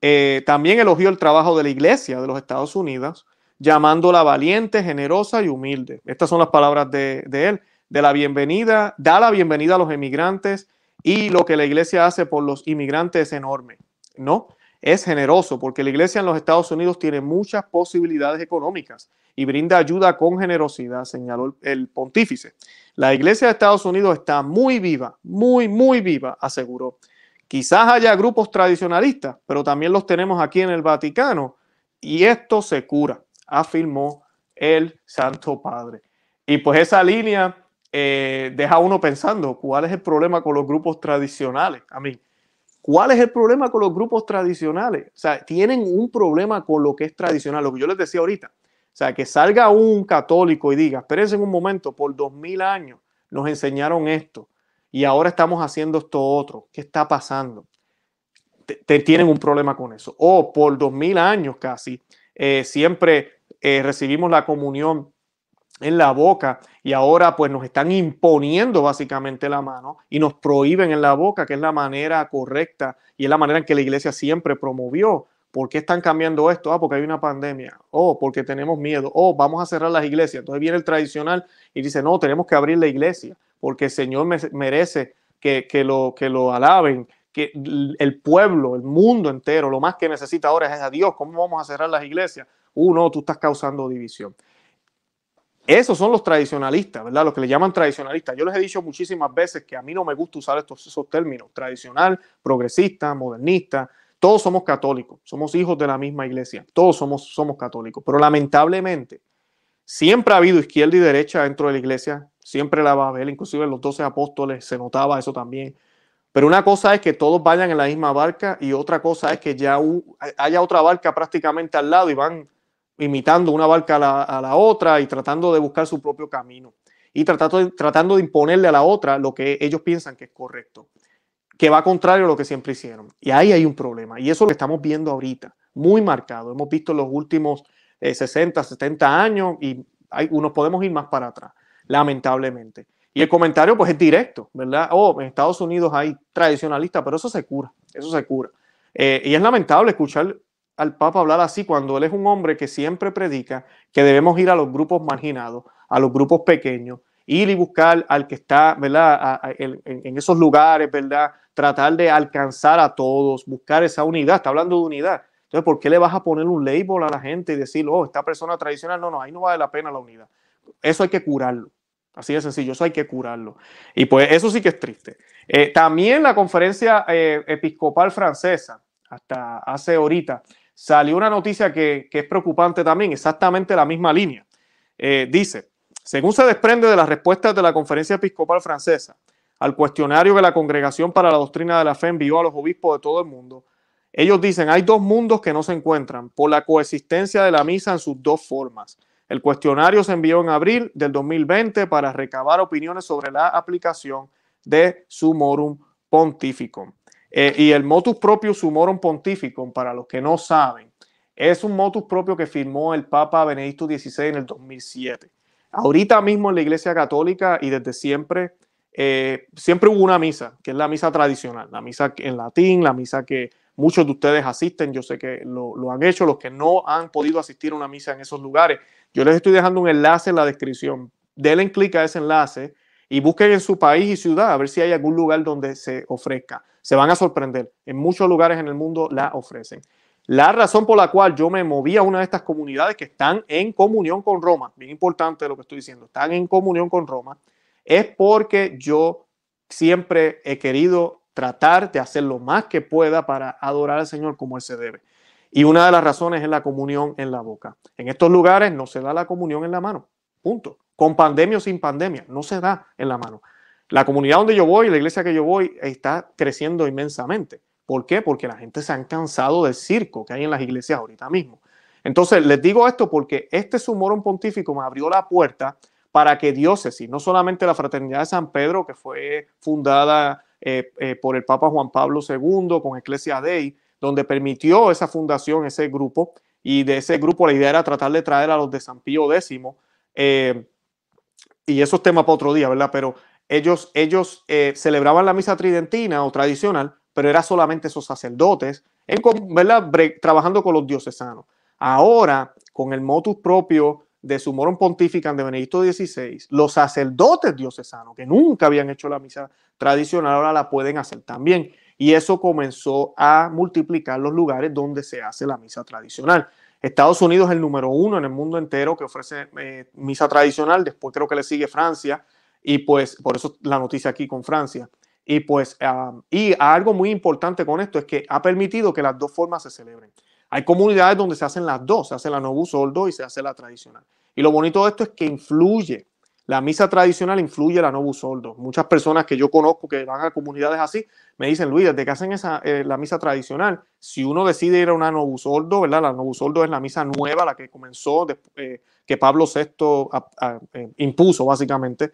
Eh, también elogió el trabajo de la Iglesia de los Estados Unidos, llamándola valiente, generosa y humilde. Estas son las palabras de, él, de la bienvenida, da la bienvenida a los emigrantes y lo que la Iglesia hace por los inmigrantes es enorme, ¿no? es generoso porque la iglesia en los Estados Unidos tiene muchas posibilidades económicas y brinda ayuda con generosidad, señaló el pontífice. La iglesia de Estados Unidos está muy viva, muy, muy viva, aseguró. Quizás haya grupos tradicionalistas, pero también los tenemos aquí en el Vaticano y esto se cura, afirmó el Santo Padre. Y pues esa línea eh, deja uno pensando, ¿cuál es el problema con los grupos tradicionales? A mí, ¿cuál es el problema con los grupos tradicionales? O sea, tienen un problema con lo que es tradicional, lo que yo les decía ahorita. O sea, que salga un católico y diga, espérense un momento, por dos mil años nos enseñaron esto y ahora estamos haciendo esto otro. ¿Qué está pasando? Te, tienen un problema con eso. O por dos mil años casi, eh, siempre eh, recibimos la comunión en la boca y ahora pues nos están imponiendo básicamente la mano y nos prohíben en la boca, que es la manera correcta y es la manera en que la iglesia siempre promovió. ¿Por qué están cambiando esto? Ah, porque hay una pandemia. Oh, porque tenemos miedo. Oh, vamos a cerrar las iglesias. Entonces viene el tradicional y dice, no, tenemos que abrir la iglesia porque el Señor merece que, que, lo, que lo alaben, que el pueblo, el mundo entero, lo más que necesita ahora es a Dios. ¿Cómo vamos a cerrar las iglesias? Uh, no, tú estás causando división. Esos son los tradicionalistas, ¿verdad? Los que le llaman tradicionalistas. Yo les he dicho muchísimas veces que a mí no me gusta usar estos esos términos, tradicional, progresista, modernista. Todos somos católicos, somos hijos de la misma iglesia, todos somos, somos católicos. Pero lamentablemente, siempre ha habido izquierda y derecha dentro de la iglesia, siempre la va a haber, inclusive los doce apóstoles se notaba eso también. Pero una cosa es que todos vayan en la misma barca y otra cosa es que ya haya otra barca prácticamente al lado y van imitando una barca a la, otra y tratando de buscar su propio camino y tratando tratando de imponerle a la otra lo que ellos piensan que es correcto, que va contrario a lo que siempre hicieron. Y ahí hay un problema y eso lo estamos viendo ahorita, muy marcado. Hemos visto en los últimos 60, eh, 70 años y hay, unos podemos ir más para atrás, lamentablemente. Y el comentario pues es directo, ¿verdad? Oh, en Estados Unidos hay tradicionalistas, pero eso se cura, eso se cura. Eh, y es lamentable escuchar al Papa hablar así cuando él es un hombre que siempre predica que debemos ir a los grupos marginados, a los grupos pequeños, ir y buscar al que está, ¿verdad? en, esos lugares, ¿verdad? Tratar de alcanzar a todos, buscar esa unidad. Está hablando de unidad. Entonces, ¿por qué le vas a poner un label a la gente y decir, oh, esta persona tradicional? No, no, ahí no vale la pena la unidad. Eso hay que curarlo. Así de sencillo, eso hay que curarlo. Y pues eso sí que es triste. Eh, también la conferencia eh, episcopal francesa, hasta hace ahorita, salió una noticia que, es preocupante también, exactamente la misma línea. Eh, dice, según se desprende de las respuestas de la Conferencia Episcopal Francesa al cuestionario que la Congregación para la Doctrina de la Fe envió a los obispos de todo el mundo, ellos dicen, hay dos mundos que no se encuentran por la coexistencia de la misa en sus dos formas. El cuestionario se envió en abril del 2020 para recabar opiniones sobre la aplicación de Sumorum Pontificum. Eh, y el motus propio sumorum pontificum, para los que no saben, es un motus propio que firmó el Papa Benedicto XVI en el 2007. Ahorita mismo en la Iglesia Católica y desde siempre, eh, siempre hubo una misa, que es la misa tradicional, la misa en latín, la misa que muchos de ustedes asisten, yo sé que lo, han hecho, los que no han podido asistir a una misa en esos lugares, yo les estoy dejando un enlace en la descripción. Denle clic a ese enlace y busquen en su país y ciudad a ver si hay algún lugar donde se ofrezca. Se van a sorprender. En muchos lugares en el mundo la ofrecen. La razón por la cual yo me moví a una de estas comunidades que están en comunión con Roma, bien importante lo que estoy diciendo, están en comunión con Roma, es porque yo siempre he querido tratar de hacer lo más que pueda para adorar al Señor como Él se debe. Y una de las razones es la comunión en la boca. En estos lugares no se da la comunión en la mano. Punto con pandemia o sin pandemia, no se da en la mano. La comunidad donde yo voy, la iglesia que yo voy, está creciendo inmensamente. ¿Por qué? Porque la gente se ha cansado del circo que hay en las iglesias ahorita mismo. Entonces, les digo esto porque este sumorum pontífico me abrió la puerta para que diócesis, no solamente la Fraternidad de San Pedro, que fue fundada eh, eh, por el Papa Juan Pablo II con Ecclesia Dei, donde permitió esa fundación, ese grupo, y de ese grupo la idea era tratar de traer a los de San Pío X, eh, y eso es tema para otro día, ¿verdad? Pero ellos, ellos celebraban la misa tridentina o tradicional, pero era solamente esos sacerdotes, en, ¿verdad? trabajando con los diocesanos. Ahora, con el motus propio de su moron pontificam de Benedicto XVI, los sacerdotes diocesanos que nunca habían hecho la misa tradicional ahora la pueden hacer también. y eso comenzó a multiplicar los lugares donde se hace la misa tradicional. Estados Unidos es el número uno en el mundo entero que ofrece eh, misa tradicional, después creo que le sigue Francia, y pues por eso la noticia aquí con Francia. Y pues, ah, y algo muy importante con esto es que ha permitido que las dos formas se celebren. Hay comunidades donde se hacen las dos, se hace la Novus Soldo y se hace la tradicional. Y lo bonito de esto es que influye, la misa tradicional influye la Novus Soldo. Muchas personas que yo conozco que van a comunidades así me dicen, Luis, desde que hacen esa, eh, la misa tradicional, si uno decide ir a una Novus Soldo, ¿verdad? La Novus Soldo es la misa nueva, la que comenzó, eh, que Pablo VI eh, impuso básicamente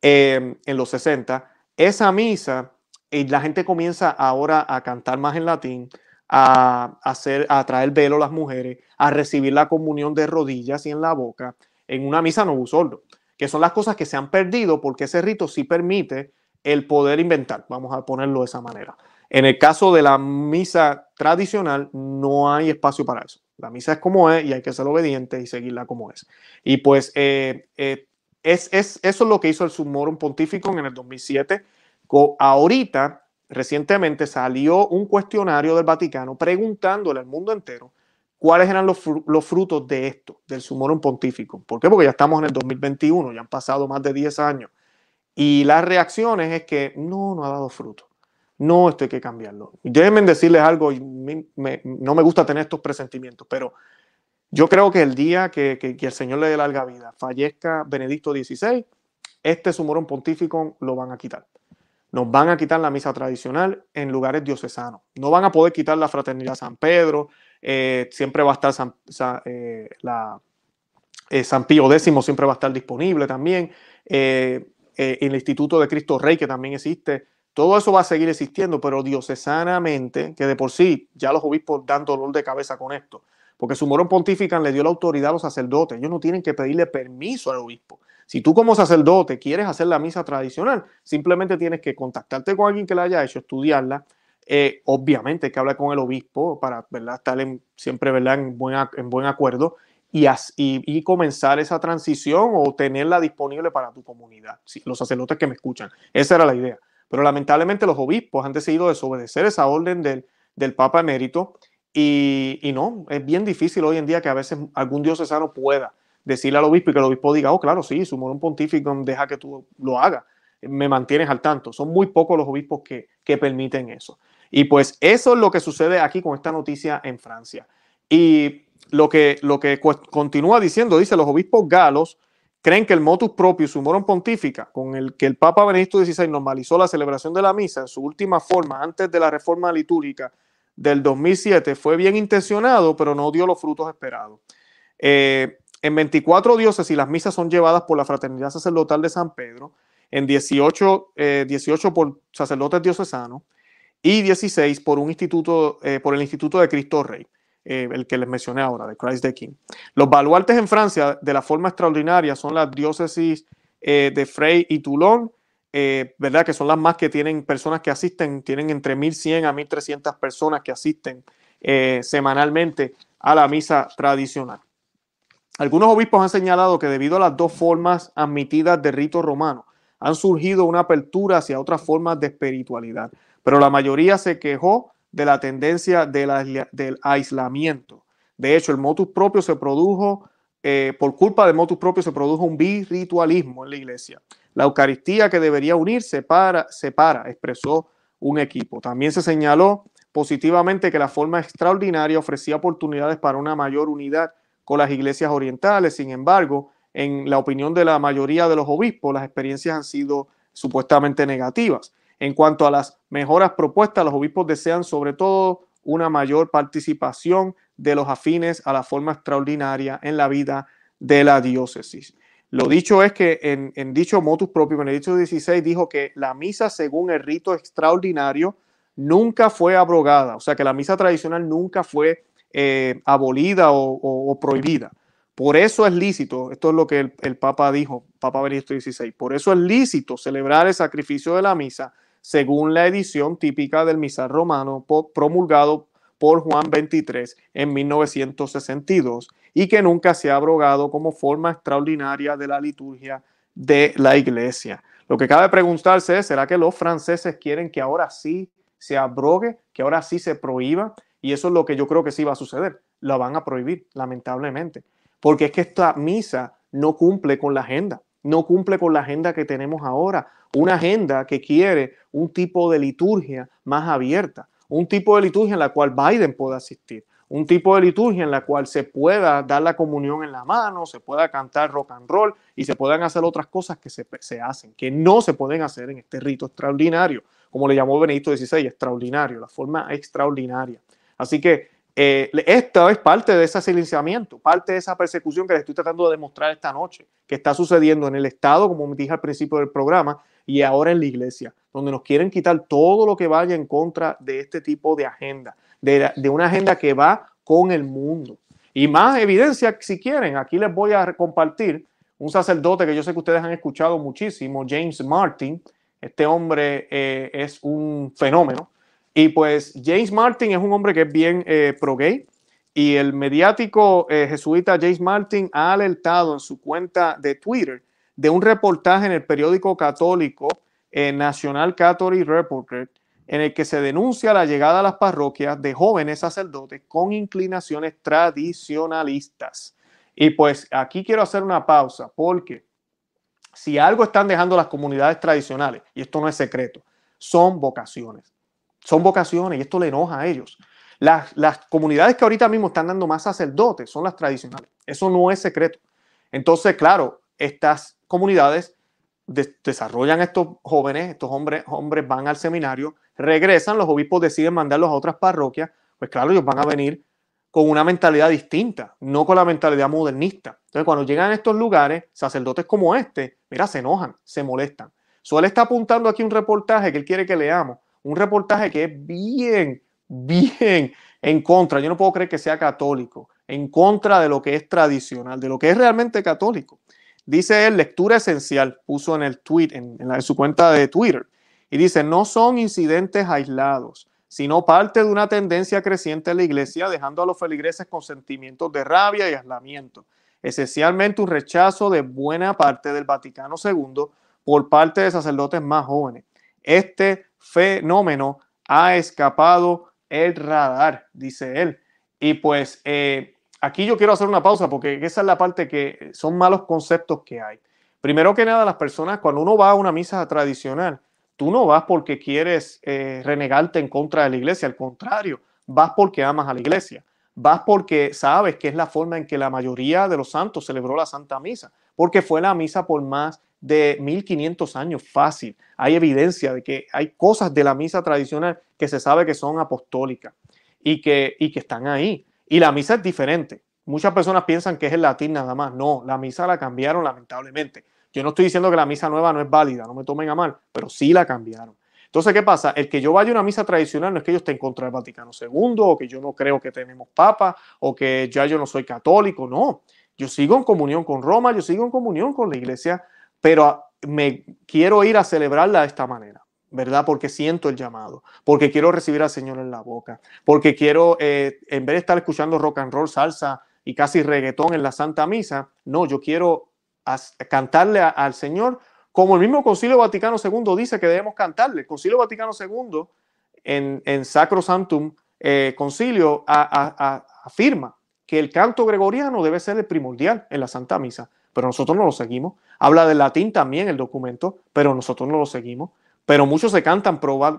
en los 60 esa misa, y la gente comienza ahora a cantar más en latín, a, hacer, a traer velo a las mujeres, a recibir la comunión de rodillas y en la boca, en una misa no sordo, que son las cosas que se han perdido porque ese rito sí permite el poder inventar, vamos a ponerlo de esa manera. En el caso de la misa tradicional, no hay espacio para eso. La misa es como es y hay que ser obediente y seguirla como es. Y pues eh, eh, es, eso es lo que hizo el Sumorum Pontifico en el 2007. Ahorita, recientemente, salió un cuestionario del Vaticano preguntándole al mundo entero cuáles eran los, frutos de esto, del Sumorum Pontifico. ¿Por qué? Porque ya estamos en el 2021, ya han pasado más de 10 años. Y las reacciones es que no, no ha dado fruto. No, esto hay que cambiarlo. Déjenme decirles algo, no me gusta tener estos presentimientos, pero yo creo que el día que, el Señor le dé larga vida, fallezca Benedicto XVI, este sumorón pontífico lo van a quitar. Nos van a quitar la misa tradicional en lugares diocesanos. No van a poder quitar la fraternidad San Pedro. Eh, siempre va a estar San, eh, la, eh, San Pío X, siempre va a estar disponible también. el Instituto de Cristo Rey, que también existe. Todo eso va a seguir existiendo, pero diocesanamente, que de por sí ya los obispos dan dolor de cabeza con esto porque su morón pontifican le dio la autoridad a los sacerdotes. Ellos no tienen que pedirle permiso al obispo. Si tú como sacerdote quieres hacer la misa tradicional, simplemente tienes que contactarte con alguien que la haya hecho, estudiarla. Eh, obviamente hay que hablar con el obispo para estar siempre. En, buen, en buen acuerdo y, y, comenzar esa transición o tenerla disponible para tu comunidad, los sacerdotes que me escuchan. Esa era la idea. Pero lamentablemente los obispos han decidido desobedecer esa orden del, del Papa emérito y, no, es bien difícil hoy en día que a veces algún diocesano pueda decirle al obispo y que el obispo diga, oh, claro, sí, su morón pontífico deja que tú lo hagas, me mantienes al tanto. Son muy pocos los obispos que, que permiten eso. Y pues eso es lo que sucede aquí con esta noticia en Francia. Y lo que, lo que continúa diciendo, dice, los obispos galos creen que el motus propio, su moron pontífica, con el que el Papa Benedicto XVI normalizó la celebración de la misa en su última forma antes de la reforma litúrgica del 2007 fue bien intencionado, pero no dio los frutos esperados. Eh, en 24 dioses y las misas son llevadas por la Fraternidad Sacerdotal de San Pedro, en 18, 18 eh, por sacerdotes diocesanos y 16 por, un instituto, eh, por el Instituto de Cristo Rey, el que les mencioné ahora, de Christ the King. Los baluartes en Francia de la forma extraordinaria son las diócesis de Frey y Toulon, eh, ¿verdad? Que son las más que tienen personas que asisten, tienen entre 1.100 a 1.300 personas que asisten eh, semanalmente a la misa tradicional. Algunos obispos han señalado que debido a las dos formas admitidas de rito romano, han surgido una apertura hacia otras formas de espiritualidad, pero la mayoría se quejó de la tendencia del aislamiento. De hecho, el motus propio se produjo, eh, por culpa del motus propio se produjo un birritualismo en la iglesia. La Eucaristía que debería unirse para, separa, expresó un equipo. También se señaló positivamente que la forma extraordinaria ofrecía oportunidades para una mayor unidad con las iglesias orientales. Sin embargo, en la opinión de la mayoría de los obispos, las experiencias han sido supuestamente negativas. En cuanto a las mejoras propuestas, los obispos desean sobre todo una mayor participación de los afines a la forma extraordinaria en la vida de la diócesis. Lo dicho es que en, dicho motus propio, Benedicto XVI dijo que la misa según el rito extraordinario nunca fue abrogada, o sea que la misa tradicional nunca fue eh, abolida o, prohibida. Por eso es lícito, esto es lo que el, Papa dijo, Papa Benedicto XVI, por eso es lícito celebrar el sacrificio de la misa según la edición típica del misal romano promulgado por Juan 23 en 1962 y que nunca se ha abrogado como forma extraordinaria de la liturgia de la iglesia. Lo que cabe preguntarse es, ¿será que los franceses quieren que ahora sí se abrogue, que ahora sí se prohíba, y eso es lo que yo creo que sí va a suceder. Lo van a prohibir, lamentablemente, porque es que esta misa no cumple con la agenda, no cumple con la agenda que tenemos ahora, una agenda que quiere un tipo de liturgia más abierta, un tipo de liturgia en la cual Biden pueda asistir, un tipo de liturgia en la cual se pueda dar la comunión en la mano, se pueda cantar rock and roll y se puedan hacer otras cosas que se, se hacen, que no se pueden hacer en este rito extraordinario, como le llamó Benedicto XVI, extraordinario, la forma extraordinaria. Así que eh, esta es parte de ese silenciamiento, parte de esa persecución que les estoy tratando de demostrar esta noche, que está sucediendo en el Estado, como dije al principio del programa, y ahora en la iglesia, donde nos quieren quitar todo lo que vaya en contra de este tipo de agenda de, una agenda que va con el mundo. Y más evidencia, si quieren, aquí les voy a compartir un sacerdote que yo sé que ustedes han escuchado muchísimo, James Martin. Este hombre eh, es un fenómeno. Y pues James Martin es un hombre que es bien eh, pro-gay. Y el mediático eh, jesuita James Martin ha alertado en su cuenta de Twitter de un reportaje en el periódico católico National Catholic Reporter en el que se denuncia la llegada a las parroquias de jóvenes sacerdotes con inclinaciones tradicionalistas. Y pues aquí quiero hacer una pausa porque si algo están dejando las comunidades tradicionales, y esto no es secreto, son vocaciones. Son vocaciones y esto le enoja a ellos. Las, las comunidades que ahorita mismo están dando más sacerdotes son las tradicionales. Eso no es secreto. Entonces, claro, estas comunidades desarrollan estos jóvenes, estos hombres, hombres van al seminario, regresan, los obispos deciden mandarlos a otras parroquias, pues claro, ellos van a venir con una mentalidad distinta, no con la mentalidad modernista. Entonces, cuando llegan a estos lugares, sacerdotes como este, mira, se enojan, se molestan. Suele está apuntando aquí un reportaje que él quiere que leamos, un reportaje que es bien, bien en contra, yo no puedo creer que sea católico, en contra de lo que es tradicional, de lo que es realmente católico. Dice él, lectura esencial, puso en el tweet, en, en su cuenta de Twitter. Y dice, no son incidentes aislados, sino parte de una tendencia creciente en la iglesia, dejando a los feligreses con sentimientos de rabia y aislamiento, esencialmente un rechazo de buena parte del Vaticano II por parte de sacerdotes más jóvenes. Este fenómeno ha escapado el radar, dice él. Y pues eh, aquí yo quiero hacer una pausa porque esa es la parte que son malos conceptos que hay. Primero que nada, las personas, cuando uno va a una misa tradicional, tú no vas porque quieres eh, renegarte en contra de la iglesia, al contrario, vas porque amas a la iglesia, vas porque sabes que es la forma en que la mayoría de los santos celebró la Santa Misa, porque fue la misa por más de 1500 años fácil. Hay evidencia de que hay cosas de la misa tradicional que se sabe que son apostólicas y que, y que están ahí. Y la misa es diferente. Muchas personas piensan que es el latín nada más. No, la misa la cambiaron lamentablemente. Yo no estoy diciendo que la misa nueva no es válida, no me tomen a mal, pero sí la cambiaron. Entonces, ¿qué pasa? El que yo vaya a una misa tradicional no es que yo esté en contra del Vaticano II o que yo no creo que tenemos papa o que ya yo no soy católico, no. Yo sigo en comunión con Roma, yo sigo en comunión con la iglesia, pero me quiero ir a celebrarla de esta manera, ¿verdad? Porque siento el llamado, porque quiero recibir al Señor en la boca, porque quiero, eh, en vez de estar escuchando rock and roll, salsa y casi reggaetón en la Santa Misa, no, yo quiero cantarle al Señor, como el mismo Concilio Vaticano II dice que debemos cantarle. Concilio Vaticano II en, en Sacro Santum eh, Concilio afirma que el canto gregoriano debe ser el primordial en la Santa Misa, pero nosotros no lo seguimos. Habla del latín también el documento, pero nosotros no lo seguimos. Pero muchos se cantan pro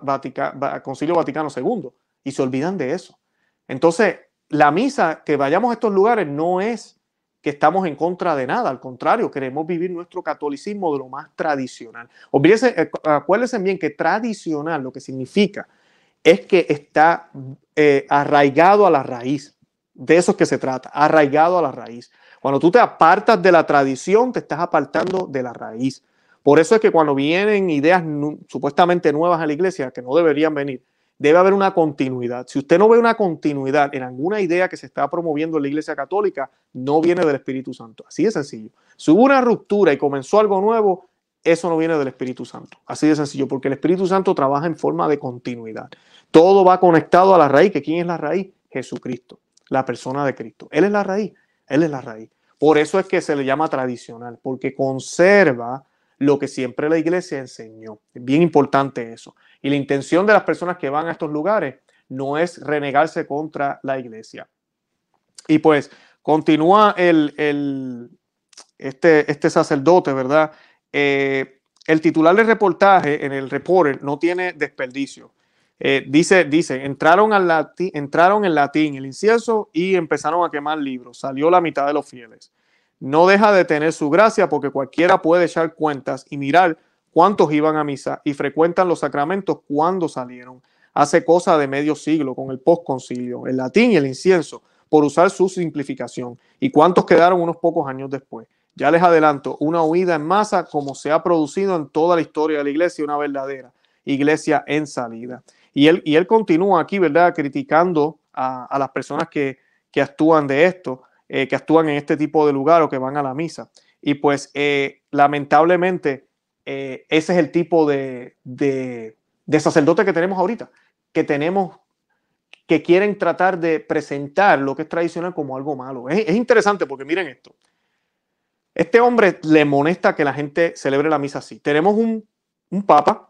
Concilio Vaticano II y se olvidan de eso. Entonces, la misa, que vayamos a estos lugares, no es que estamos en contra de nada, al contrario, queremos vivir nuestro catolicismo de lo más tradicional. Eh, acuérdense bien que tradicional lo que significa es que está eh, arraigado a la raíz. De eso es que se trata, arraigado a la raíz. Cuando tú te apartas de la tradición, te estás apartando de la raíz. Por eso es que cuando vienen ideas supuestamente nuevas a la iglesia, que no deberían venir, debe haber una continuidad. Si usted no ve una continuidad en alguna idea que se está promoviendo en la Iglesia Católica, no viene del Espíritu Santo. Así de sencillo. Si hubo una ruptura y comenzó algo nuevo, eso no viene del Espíritu Santo. Así de sencillo, porque el Espíritu Santo trabaja en forma de continuidad. Todo va conectado a la raíz, que ¿quién es la raíz? Jesucristo, la persona de Cristo. Él es la raíz, Él es la raíz. Por eso es que se le llama tradicional, porque conserva lo que siempre la iglesia enseñó. Es bien importante eso. Y la intención de las personas que van a estos lugares no es renegarse contra la iglesia. Y pues continúa el, este, este sacerdote, ¿verdad? Eh, el titular del reportaje en el reporter no tiene desperdicio. Eh, dice, dice, entraron, al latín, entraron en latín el incienso y empezaron a quemar libros. Salió la mitad de los fieles. No deja de tener su gracia porque cualquiera puede echar cuentas y mirar cuántos iban a misa y frecuentan los sacramentos cuando salieron. Hace cosa de medio siglo con el postconcilio, el latín y el incienso, por usar su simplificación. ¿Y cuántos quedaron unos pocos años después? Ya les adelanto, una huida en masa como se ha producido en toda la historia de la iglesia, una verdadera iglesia en salida. Y él, y él continúa aquí, ¿verdad?, criticando a, las personas que, actúan de esto, eh, que actúan en este tipo de lugar o que van a la misa. Y pues, eh, lamentablemente, eh, ese es el tipo de, de, sacerdote que tenemos ahorita, que tenemos que quieren tratar de presentar lo que es tradicional como algo malo. Es, interesante porque miren esto. Este hombre le molesta que la gente celebre la misa así. Tenemos un, un papa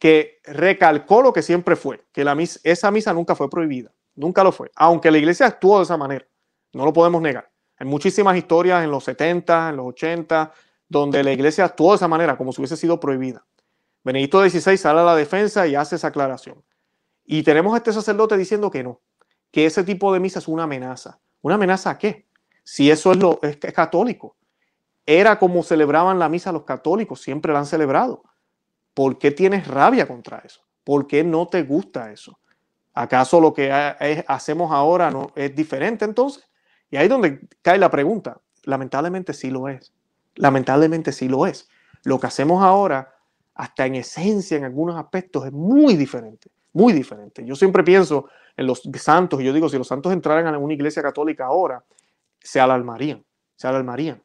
que recalcó lo que siempre fue, que esa misa nunca fue prohibida, nunca lo fue, aunque la iglesia actuó de esa manera, no lo podemos negar. Hay muchísimas historias en los 70, en los 80, donde la iglesia actuó de esa manera, como si hubiese sido prohibida. Benedicto XVI sale a la defensa y hace esa aclaración. Y tenemos a este sacerdote diciendo que no, que ese tipo de misa es una amenaza. ¿Una amenaza a qué? Si eso es, lo, es católico. Era como celebraban la misa los católicos, siempre la han celebrado. ¿Por qué tienes rabia contra eso? ¿Por qué no te gusta eso? ¿Acaso lo que hacemos ahora no es diferente entonces? Y ahí es donde cae la pregunta. Lamentablemente sí lo es. Lamentablemente sí lo es. Lo que hacemos ahora, hasta en esencia, en algunos aspectos, es muy diferente. Muy diferente. Yo siempre pienso en los santos, y yo digo, si los santos entraran a una iglesia católica ahora, se alarmarían. Se alarmarían.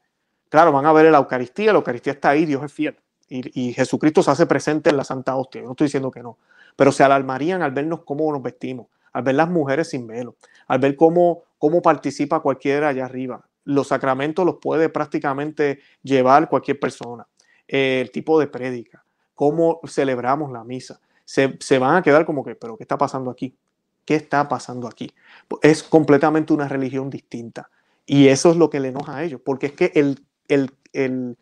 Claro, van a ver la Eucaristía, la Eucaristía está ahí, Dios es fiel y, Jesucristo se hace presente en la Santa Hostia. no estoy diciendo que no, pero se alarmarían al vernos cómo nos vestimos, al ver las mujeres sin velo, al ver cómo, cómo participa cualquiera allá arriba. Los sacramentos los puede prácticamente llevar cualquier persona. Eh, el tipo de prédica, cómo celebramos la misa. Se, se van a quedar como que, pero ¿qué está pasando aquí? ¿Qué está pasando aquí? Es completamente una religión distinta. Y eso es lo que le enoja a ellos, porque es que el, el, el,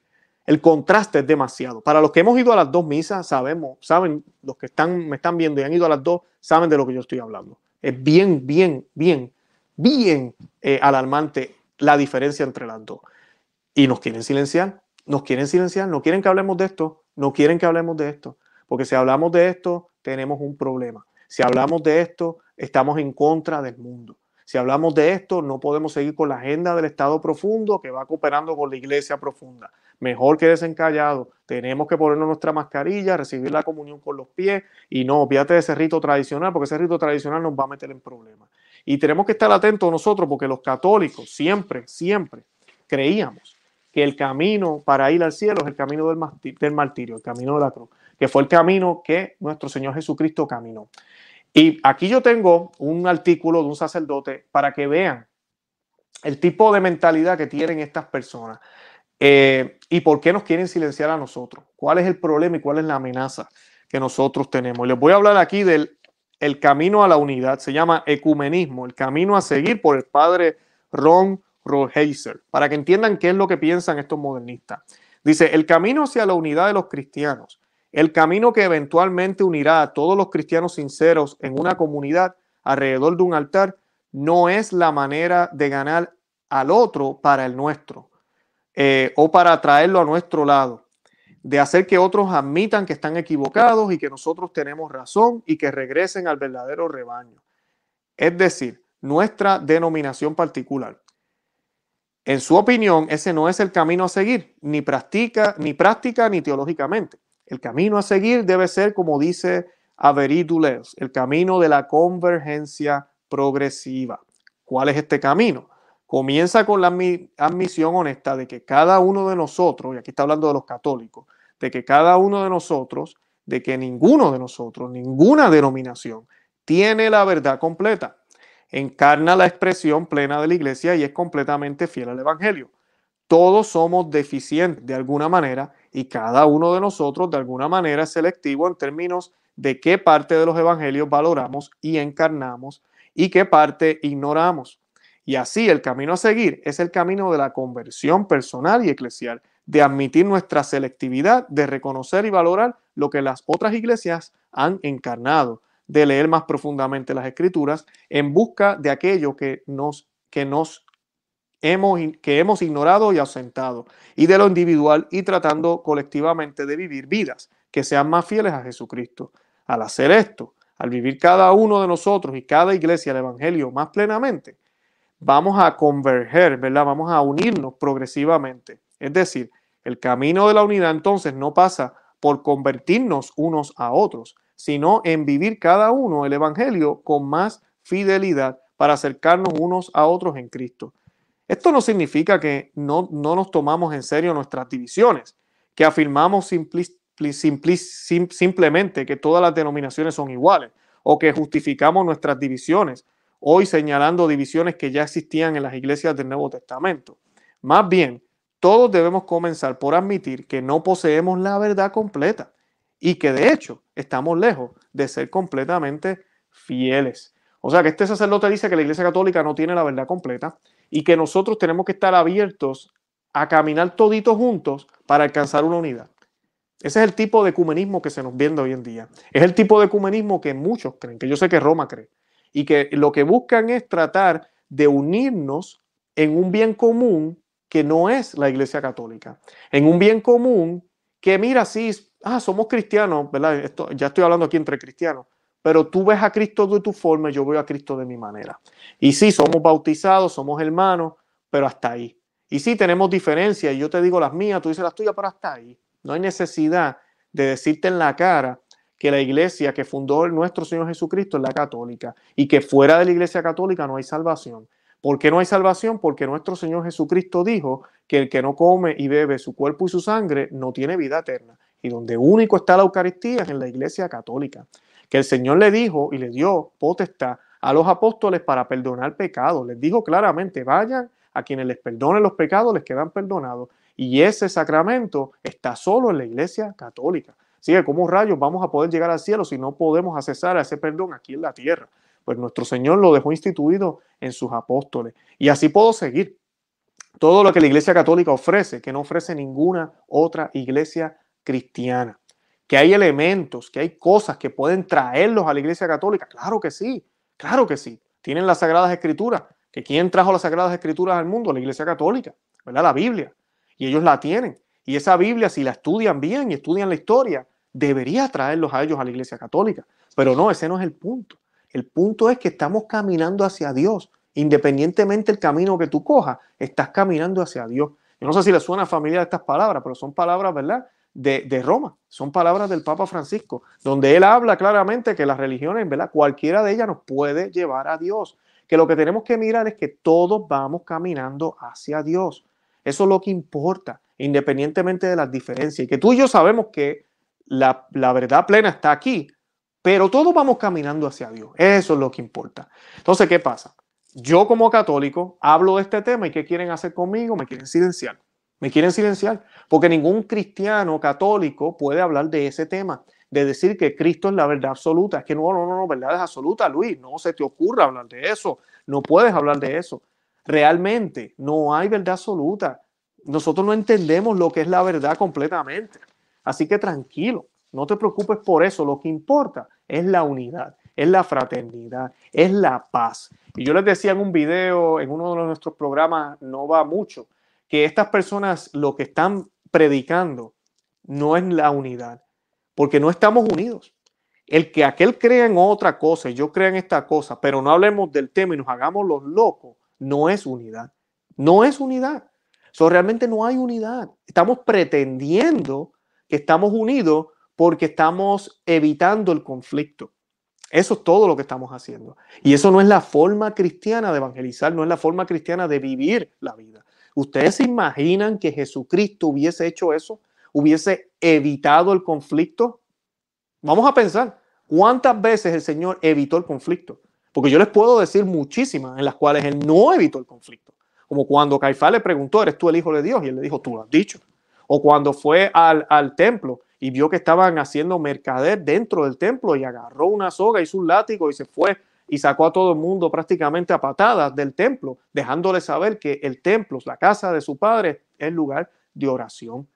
el contraste es demasiado. Para los que hemos ido a las dos misas, sabemos, saben, los que están, me están viendo y han ido a las dos, saben de lo que yo estoy hablando. Es bien, bien, bien, bien eh, alarmante la diferencia entre las dos. Y nos quieren silenciar, nos quieren silenciar, no quieren que hablemos de esto, no quieren que hablemos de esto, porque si hablamos de esto, tenemos un problema. Si hablamos de esto, estamos en contra del mundo. Si hablamos de esto, no podemos seguir con la agenda del Estado profundo que va cooperando con la Iglesia profunda. Mejor que desencallado. Tenemos que ponernos nuestra mascarilla, recibir la comunión con los pies y no, fíjate de ese rito tradicional, porque ese rito tradicional nos va a meter en problemas. Y tenemos que estar atentos nosotros, porque los católicos siempre, siempre creíamos que el camino para ir al cielo es el camino del, del martirio, el camino de la cruz, que fue el camino que nuestro Señor Jesucristo caminó. Y aquí yo tengo un artículo de un sacerdote para que vean el tipo de mentalidad que tienen estas personas eh, y por qué nos quieren silenciar a nosotros. ¿Cuál es el problema y cuál es la amenaza que nosotros tenemos? Les voy a hablar aquí del el camino a la unidad. Se llama ecumenismo, el camino a seguir por el padre Ron Roheiser, para que entiendan qué es lo que piensan estos modernistas. Dice, el camino hacia la unidad de los cristianos el camino que eventualmente unirá a todos los cristianos sinceros en una comunidad alrededor de un altar no es la manera de ganar al otro para el nuestro eh, o para traerlo a nuestro lado, de hacer que otros admitan que están equivocados y que nosotros tenemos razón y que regresen al verdadero rebaño. Es decir, nuestra denominación particular. En su opinión, ese no es el camino a seguir, ni práctica, ni práctica, ni teológicamente. El camino a seguir debe ser, como dice Avery Dulles, el camino de la convergencia progresiva. ¿Cuál es este camino? Comienza con la admisión honesta de que cada uno de nosotros, y aquí está hablando de los católicos, de que cada uno de nosotros, de que ninguno de nosotros, ninguna denominación, tiene la verdad completa. Encarna la expresión plena de la iglesia y es completamente fiel al Evangelio. todos somos deficientes de alguna manera y cada uno de nosotros de alguna manera es selectivo en términos de qué parte de los evangelios valoramos y encarnamos y qué parte ignoramos. Y así el camino a seguir es el camino de la conversión personal y eclesial, de admitir nuestra selectividad, de reconocer y valorar lo que las otras iglesias han encarnado, de leer más profundamente las escrituras en busca de aquello que nos, que nos hemos, que hemos ignorado y ausentado, y de lo individual y tratando colectivamente de vivir vidas que sean más fieles a Jesucristo. Al hacer esto, al vivir cada uno de nosotros y cada iglesia el Evangelio más plenamente, vamos a converger, ¿verdad? Vamos a unirnos progresivamente. Es decir, el camino de la unidad entonces no pasa por convertirnos unos a otros, sino en vivir cada uno el Evangelio con más fidelidad para acercarnos unos a otros en Cristo. Esto no significa que no, no nos tomamos en serio nuestras divisiones, que afirmamos simplemente que todas las denominaciones son iguales o que justificamos nuestras divisiones, hoy señalando divisiones que ya existían en las iglesias del Nuevo Testamento. Más bien, todos debemos comenzar por admitir que no poseemos la verdad completa y que de hecho estamos lejos de ser completamente fieles. O sea que este sacerdote dice que la Iglesia Católica no tiene la verdad completa y que nosotros tenemos que estar abiertos a caminar toditos juntos para alcanzar una unidad. Ese es el tipo de ecumenismo que se nos viene hoy en día. Es el tipo de ecumenismo que muchos creen, que yo sé que Roma cree, y que lo que buscan es tratar de unirnos en un bien común que no es la Iglesia Católica, en un bien común que mira, sí, ah, somos cristianos, ¿verdad? Esto, ya estoy hablando aquí entre cristianos, pero tú ves a Cristo de tu forma y yo veo a Cristo de mi manera. Y sí, somos bautizados, somos hermanos, pero hasta ahí. Y sí, tenemos diferencias y yo te digo las mías, tú dices las tuyas, pero hasta ahí. No hay necesidad de decirte en la cara que la iglesia que fundó nuestro Señor Jesucristo es la católica y que fuera de la iglesia católica no hay salvación. ¿Por qué no hay salvación? Porque nuestro Señor Jesucristo dijo que el que no come y bebe su cuerpo y su sangre no tiene vida eterna. Y donde único está la Eucaristía es en la iglesia católica. Que el Señor le dijo y le dio potestad a los apóstoles para perdonar pecados. Les dijo claramente, vayan a quienes les perdonen los pecados, les quedan perdonados. Y ese sacramento está solo en la iglesia católica. Así que, ¿cómo rayos vamos a poder llegar al cielo si no podemos accesar a ese perdón aquí en la tierra? Pues nuestro Señor lo dejó instituido en sus apóstoles. Y así puedo seguir. Todo lo que la Iglesia Católica ofrece, que no ofrece ninguna otra iglesia cristiana. Que hay elementos, que hay cosas que pueden traerlos a la Iglesia Católica. Claro que sí, claro que sí. Tienen las Sagradas Escrituras. ¿Que ¿Quién trajo las Sagradas Escrituras al mundo? La Iglesia Católica, ¿verdad? La Biblia. Y ellos la tienen. Y esa Biblia, si la estudian bien y estudian la historia, debería traerlos a ellos a la Iglesia Católica. Pero no, ese no es el punto. El punto es que estamos caminando hacia Dios. Independientemente del camino que tú cojas, estás caminando hacia Dios. Yo no sé si les suena familiar estas palabras, pero son palabras, ¿verdad? De, de, Roma, son palabras del Papa Francisco, donde él habla claramente que las religiones, ¿verdad? Cualquiera de ellas nos puede llevar a Dios. Que lo que tenemos que mirar es que todos vamos caminando hacia Dios. Eso es lo que importa, independientemente de las diferencias. Y que tú y yo sabemos que la, verdad plena está aquí, pero todos vamos caminando hacia Dios. Eso es lo que importa. Entonces, ¿qué pasa? Yo como católico hablo de este tema y ¿qué quieren hacer conmigo? Me quieren silenciar. Me quieren silenciar. Porque ningún cristiano católico puede hablar de ese tema, de decir que Cristo es la verdad absoluta. Es que no, no, no, no, verdad es absoluta, Luis. No se te ocurra hablar de eso. No puedes hablar de eso. Realmente no hay verdad absoluta. Nosotros no entendemos lo que es la verdad completamente. Así que tranquilo, no te preocupes por eso. Lo que importa es la unidad, es la fraternidad, es la paz. Y yo les decía en un video, en uno de nuestros programas, no va mucho, que estas personas lo que están predicando no es la unidad, porque no estamos unidos. El que aquel crea en otra cosa y yo crea en esta cosa, pero no hablemos del tema y nos hagamos los locos, no es unidad. No es unidad. So, realmente no hay unidad. Estamos pretendiendo que estamos unidos porque estamos evitando el conflicto. Eso es todo lo que estamos haciendo. Y eso no es la forma cristiana de evangelizar, no es la forma cristiana de vivir la vida. ¿Ustedes se imaginan que Jesucristo hubiese hecho eso? ¿Hubiese evitado el conflicto? Vamos a pensar, ¿cuántas veces el Señor evitó el conflicto? Porque yo les puedo decir muchísimas en las cuales Él no evitó el conflicto. Como cuando Caifás le preguntó, ¿eres tú el hijo de Dios? Y él le dijo, tú lo has dicho. O cuando fue al, al templo y vio que estaban haciendo mercader dentro del templo y agarró una soga, hizo un látigo y se fue y sacó a todo el mundo prácticamente a patadas del templo, dejándole saber que el templo, la casa de su padre, es lugar de oración.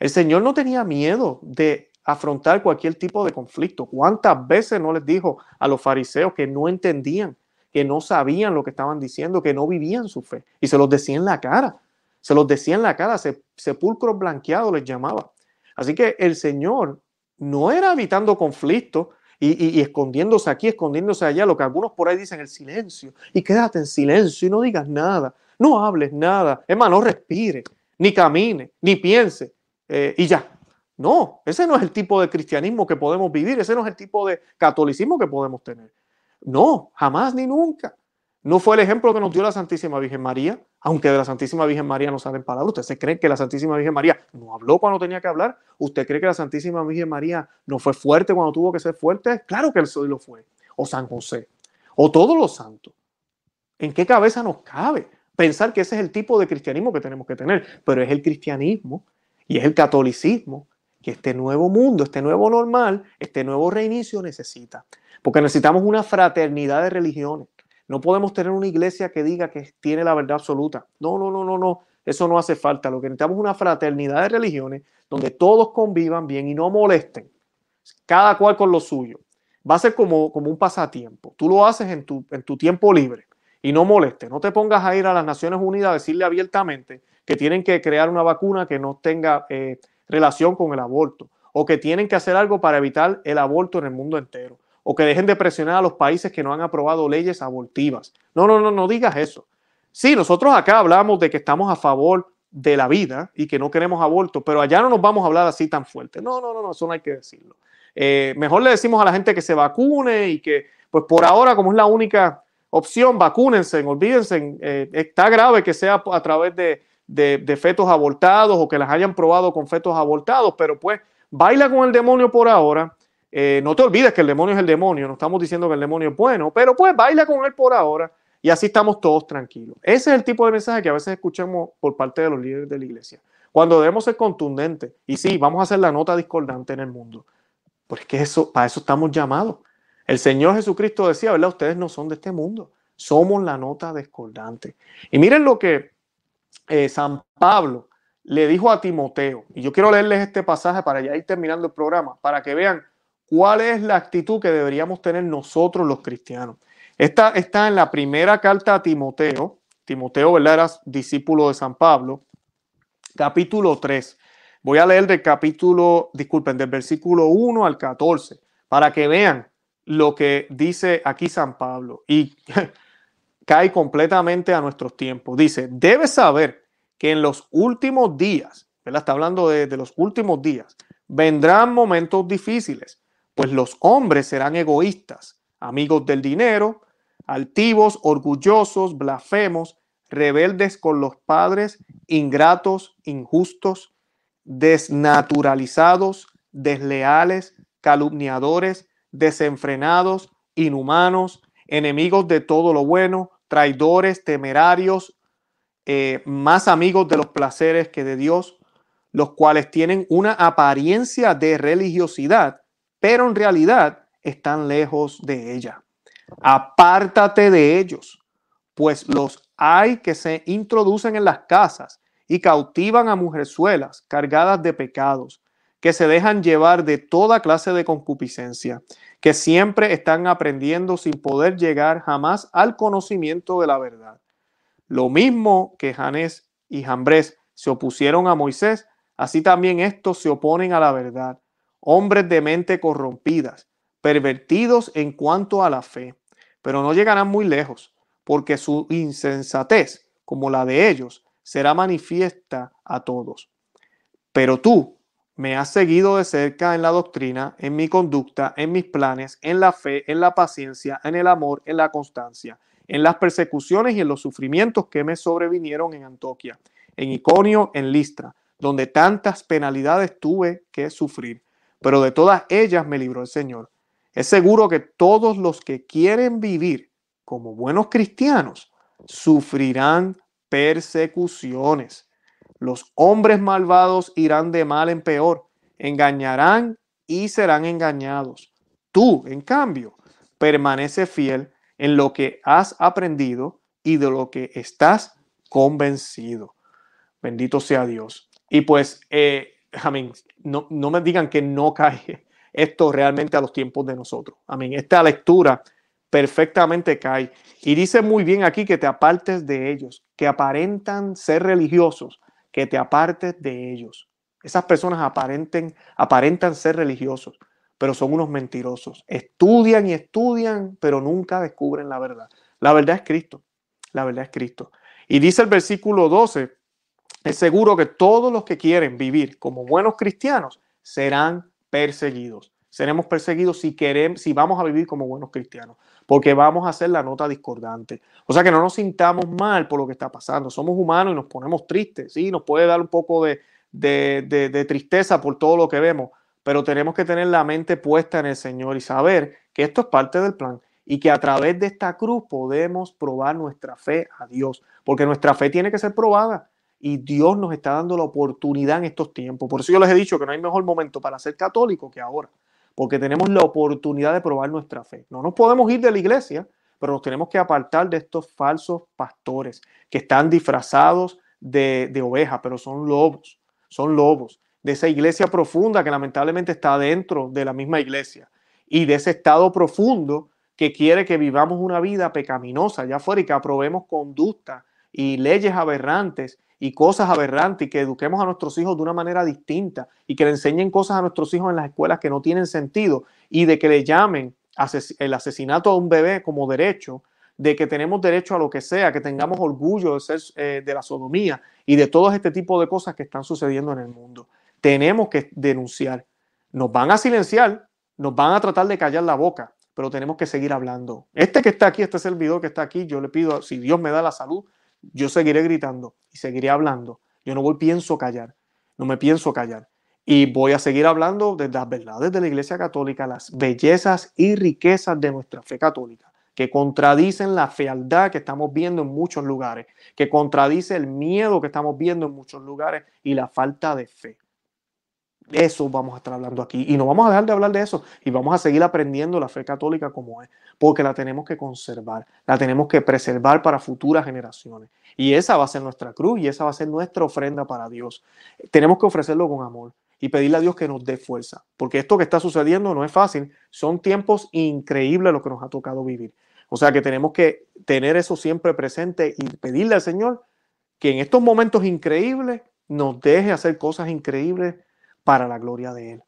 El Señor no tenía miedo de afrontar cualquier tipo de conflicto. ¿Cuántas veces no les dijo a los fariseos que no entendían, que no sabían lo que estaban diciendo, que no vivían su fe? Y se los decía en la cara, se los decía en la cara, sepulcros blanqueados les llamaba. Así que el Señor no era evitando conflictos, y, escondiéndose aquí, escondiéndose allá, lo que algunos por ahí dicen, el silencio, y quédate en silencio y no digas nada, no hables nada, es más, no respire, ni camine, ni piense, eh, y ya. No, ese no es el tipo de cristianismo que podemos vivir, ese no es el tipo de catolicismo que podemos tener. No, jamás ni nunca. No fue el ejemplo que nos dio la Santísima Virgen María, aunque de la Santísima Virgen María no salen palabras. ¿Usted se cree que la Santísima Virgen María no habló cuando tenía que hablar? ¿Usted cree que la Santísima Virgen María no fue fuerte cuando tuvo que ser fuerte? Claro que él lo fue. O San José. O todos los santos. ¿En qué cabeza nos cabe pensar que ese es el tipo de cristianismo que tenemos que tener? Pero es el cristianismo y es el catolicismo que este nuevo mundo, este nuevo normal, este nuevo reinicio necesita. Porque necesitamos una fraternidad de religiones no podemos tener una iglesia que diga que tiene la verdad absoluta. No, no, no, no, no. Eso no hace falta. Lo que necesitamos es una fraternidad de religiones donde todos convivan bien y no molesten. Cada cual con lo suyo. Va a ser como, como un pasatiempo. Tú lo haces en tu, en tu tiempo libre y no molestes. No te pongas a ir a las Naciones Unidas a decirle abiertamente que tienen que crear una vacuna que no tenga eh, relación con el aborto o que tienen que hacer algo para evitar el aborto en el mundo entero o que dejen de presionar a los países que no han aprobado leyes abortivas. No, no, no, no digas eso. Sí, nosotros acá hablamos de que estamos a favor de la vida y que no queremos aborto, pero allá no nos vamos a hablar así tan fuerte. No, no, no, no eso no hay que decirlo. Eh, mejor le decimos a la gente que se vacune y que, pues por ahora, como es la única opción, vacúnense, olvídense. Eh, está grave que sea a través de, de fetos abortados o que las hayan probado con fetos abortados, pero pues baila con el demonio por ahora eh, no te olvides que el demonio es el demonio, no estamos diciendo que el demonio es bueno, pero pues baila con él por ahora y así estamos todos tranquilos. Ese es el tipo de mensaje que a veces escuchamos por parte de los líderes de la iglesia. Cuando debemos ser contundentes, y sí, vamos a hacer la nota discordante en el mundo, porque eso, para eso estamos llamados. El Señor Jesucristo decía, ¿verdad? Ustedes no son de este mundo, somos la nota discordante. Y miren lo que eh, San Pablo le dijo a Timoteo, y yo quiero leerles este pasaje para ya ir terminando el programa, para que vean ¿Cuál es la actitud que deberíamos tener nosotros los cristianos? Esta está en la primera carta a Timoteo. Timoteo, ¿verdad? Era discípulo de San Pablo. Capítulo 3. Voy a leer del capítulo, disculpen, del versículo 1 al 14, para que vean lo que dice aquí San Pablo. Y *laughs* cae completamente a nuestros tiempos. Dice, debes saber que en los últimos días, ¿verdad? Está hablando de, de los últimos días, vendrán momentos difíciles pues los hombres serán egoístas, amigos del dinero, altivos, orgullosos, blasfemos, rebeldes con los padres, ingratos, injustos, desnaturalizados, desleales, calumniadores, desenfrenados, inhumanos, enemigos de todo lo bueno, traidores, temerarios, eh, más amigos de los placeres que de Dios, los cuales tienen una apariencia de religiosidad, pero en realidad están lejos de ella. Apártate de ellos, pues los hay que se introducen en las casas y cautivan a mujerzuelas cargadas de pecados, que se dejan llevar de toda clase de concupiscencia, que siempre están aprendiendo sin poder llegar jamás al conocimiento de la verdad. Lo mismo que Janés y Jambres se opusieron a Moisés, así también estos se oponen a la verdad hombres de mente corrompidas, pervertidos en cuanto a la fe, pero no llegarán muy lejos, porque su insensatez, como la de ellos, será manifiesta a todos. Pero tú me has seguido de cerca en la doctrina, en mi conducta, en mis planes, en la fe, en la paciencia, en el amor, en la constancia, en las persecuciones y en los sufrimientos que me sobrevinieron en Antoquia, en Iconio, en Listra, donde tantas penalidades tuve que sufrir pero de todas ellas me libró el Señor. Es seguro que todos los que quieren vivir como buenos cristianos sufrirán persecuciones. Los hombres malvados irán de mal en peor, engañarán y serán engañados. Tú, en cambio, permanece fiel en lo que has aprendido y de lo que estás convencido. Bendito sea Dios. Y pues, eh, amén, no, no me digan que no cae esto realmente a los tiempos de nosotros. Amén. Esta lectura perfectamente cae. Y dice muy bien aquí que te apartes de ellos, que aparentan ser religiosos, que te apartes de ellos. Esas personas aparenten, aparentan ser religiosos, pero son unos mentirosos. Estudian y estudian, pero nunca descubren la verdad. La verdad es Cristo. La verdad es Cristo. Y dice el versículo 12, es seguro que todos los que quieren vivir como buenos cristianos serán perseguidos. Seremos perseguidos si queremos, si vamos a vivir como buenos cristianos, porque vamos a hacer la nota discordante. O sea que no nos sintamos mal por lo que está pasando. Somos humanos y nos ponemos tristes, sí, nos puede dar un poco de, de, tristeza por todo lo que vemos, pero tenemos que tener la mente puesta en el Señor y saber que esto es parte del plan y que a través de esta cruz podemos probar nuestra fe a Dios, porque nuestra fe tiene que ser probada y Dios nos está dando la oportunidad en estos tiempos. Por eso yo les he dicho que no hay mejor momento para ser católico que ahora, porque tenemos la oportunidad de probar nuestra fe. No nos podemos ir de la iglesia, pero nos tenemos que apartar de estos falsos pastores que están disfrazados de, de ovejas, pero son lobos son lobos, de esa iglesia profunda que lamentablemente está dentro de la misma iglesia y de ese estado profundo que quiere que vivamos una vida pecaminosa allá afuera y que aprobemos conducta y leyes aberrantes y cosas aberrantes y que eduquemos a nuestros hijos de una manera distinta y que le enseñen cosas a nuestros hijos en las escuelas que no tienen sentido y de que le llamen el asesinato a un bebé como derecho de que tenemos derecho a lo que sea, que tengamos orgullo de ser eh, de la sodomía y de todo este tipo de cosas que están sucediendo en el mundo. Tenemos que denunciar. Nos van a silenciar, nos van a tratar de callar la boca, pero tenemos que seguir hablando. Este que está aquí, este servidor que está aquí, yo le pido, si Dios me da la salud, yo seguiré gritando y seguiré hablando. Yo no voy, pienso callar, no me pienso callar. Y voy a seguir hablando de las verdades de la Iglesia Católica, las bellezas y riquezas de nuestra fe católica que contradicen la fealdad que estamos viendo en muchos lugares, que contradice el miedo que estamos viendo en muchos lugares y la falta de fe. Eso vamos a estar hablando aquí y no vamos a dejar de hablar de eso y vamos a seguir aprendiendo la fe católica como es, porque la tenemos que conservar, la tenemos que preservar para futuras generaciones. Y esa va a ser nuestra cruz y esa va a ser nuestra ofrenda para Dios. Tenemos que ofrecerlo con amor y pedirle a Dios que nos dé fuerza, porque esto que está sucediendo no es fácil, son tiempos increíbles lo que nos ha tocado vivir. O sea que tenemos que tener eso siempre presente y pedirle al Señor que en estos momentos increíbles nos deje hacer cosas increíbles para la gloria de Él.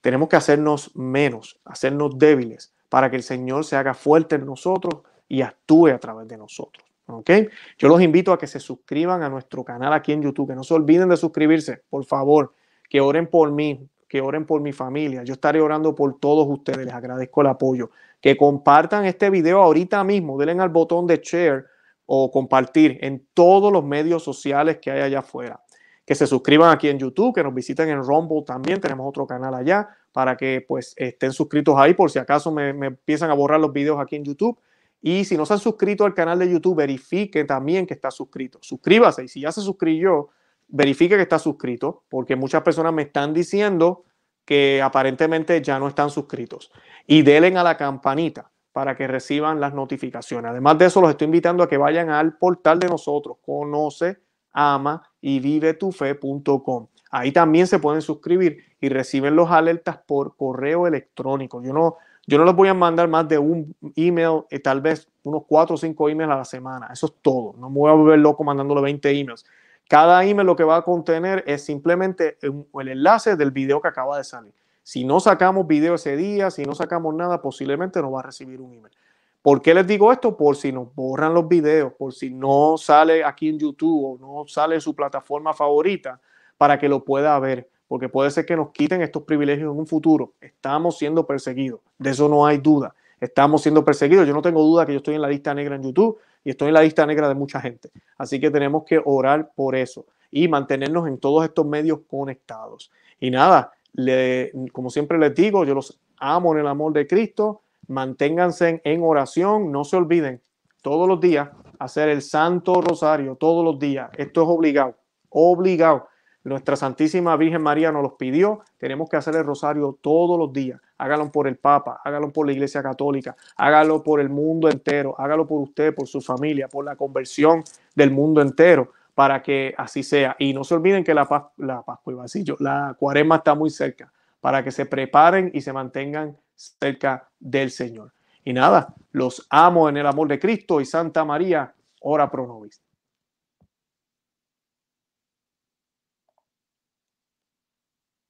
Tenemos que hacernos menos, hacernos débiles, para que el Señor se haga fuerte en nosotros y actúe a través de nosotros. ¿Ok? Yo los invito a que se suscriban a nuestro canal aquí en YouTube, que no se olviden de suscribirse, por favor que oren por mí, que oren por mi familia. Yo estaré orando por todos ustedes. Les agradezco el apoyo. Que compartan este video ahorita mismo. Denle al botón de share o compartir en todos los medios sociales que hay allá afuera. Que se suscriban aquí en YouTube, que nos visiten en Rumble también. Tenemos otro canal allá para que pues estén suscritos ahí por si acaso me, empiezan a borrar los videos aquí en YouTube. Y si no se han suscrito al canal de YouTube, verifique también que está suscrito. Suscríbase y si ya se suscribió, verifique que está suscrito, porque muchas personas me están diciendo que aparentemente ya no están suscritos. Y denle a la campanita para que reciban las notificaciones. Además de eso, los estoy invitando a que vayan al portal de nosotros, conoce, ama y vive tu fe.com. Ahí también se pueden suscribir y reciben los alertas por correo electrónico. Yo no, yo no les voy a mandar más de un email, eh, tal vez unos cuatro o cinco emails a la semana. Eso es todo. No me voy a volver loco mandándole 20 emails. Cada email lo que va a contener es simplemente el enlace del video que acaba de salir. Si no sacamos video ese día, si no sacamos nada, posiblemente no va a recibir un email. ¿Por qué les digo esto? Por si nos borran los videos, por si no sale aquí en YouTube o no sale su plataforma favorita, para que lo pueda ver. Porque puede ser que nos quiten estos privilegios en un futuro. Estamos siendo perseguidos. De eso no hay duda. Estamos siendo perseguidos. Yo no tengo duda que yo estoy en la lista negra en YouTube y estoy en la lista negra de mucha gente. Así que tenemos que orar por eso y mantenernos en todos estos medios conectados. Y nada, como siempre les digo, yo los amo en el amor de Cristo. Manténganse en oración, no se olviden todos los días hacer el Santo Rosario todos los días. Esto es obligado, obligado. Nuestra Santísima Virgen María nos los pidió. Tenemos que hacer el rosario todos los días. Hágalo por el Papa, hágalo por la Iglesia Católica, hágalo por el mundo entero, hágalo por usted, por su familia, por la conversión del mundo entero, para que así sea. Y no se olviden que la, la Pascua, la cuaresma está muy cerca, para que se preparen y se mantengan cerca del Señor. Y nada, los amo en el amor de Cristo y Santa María, ora pro nobis.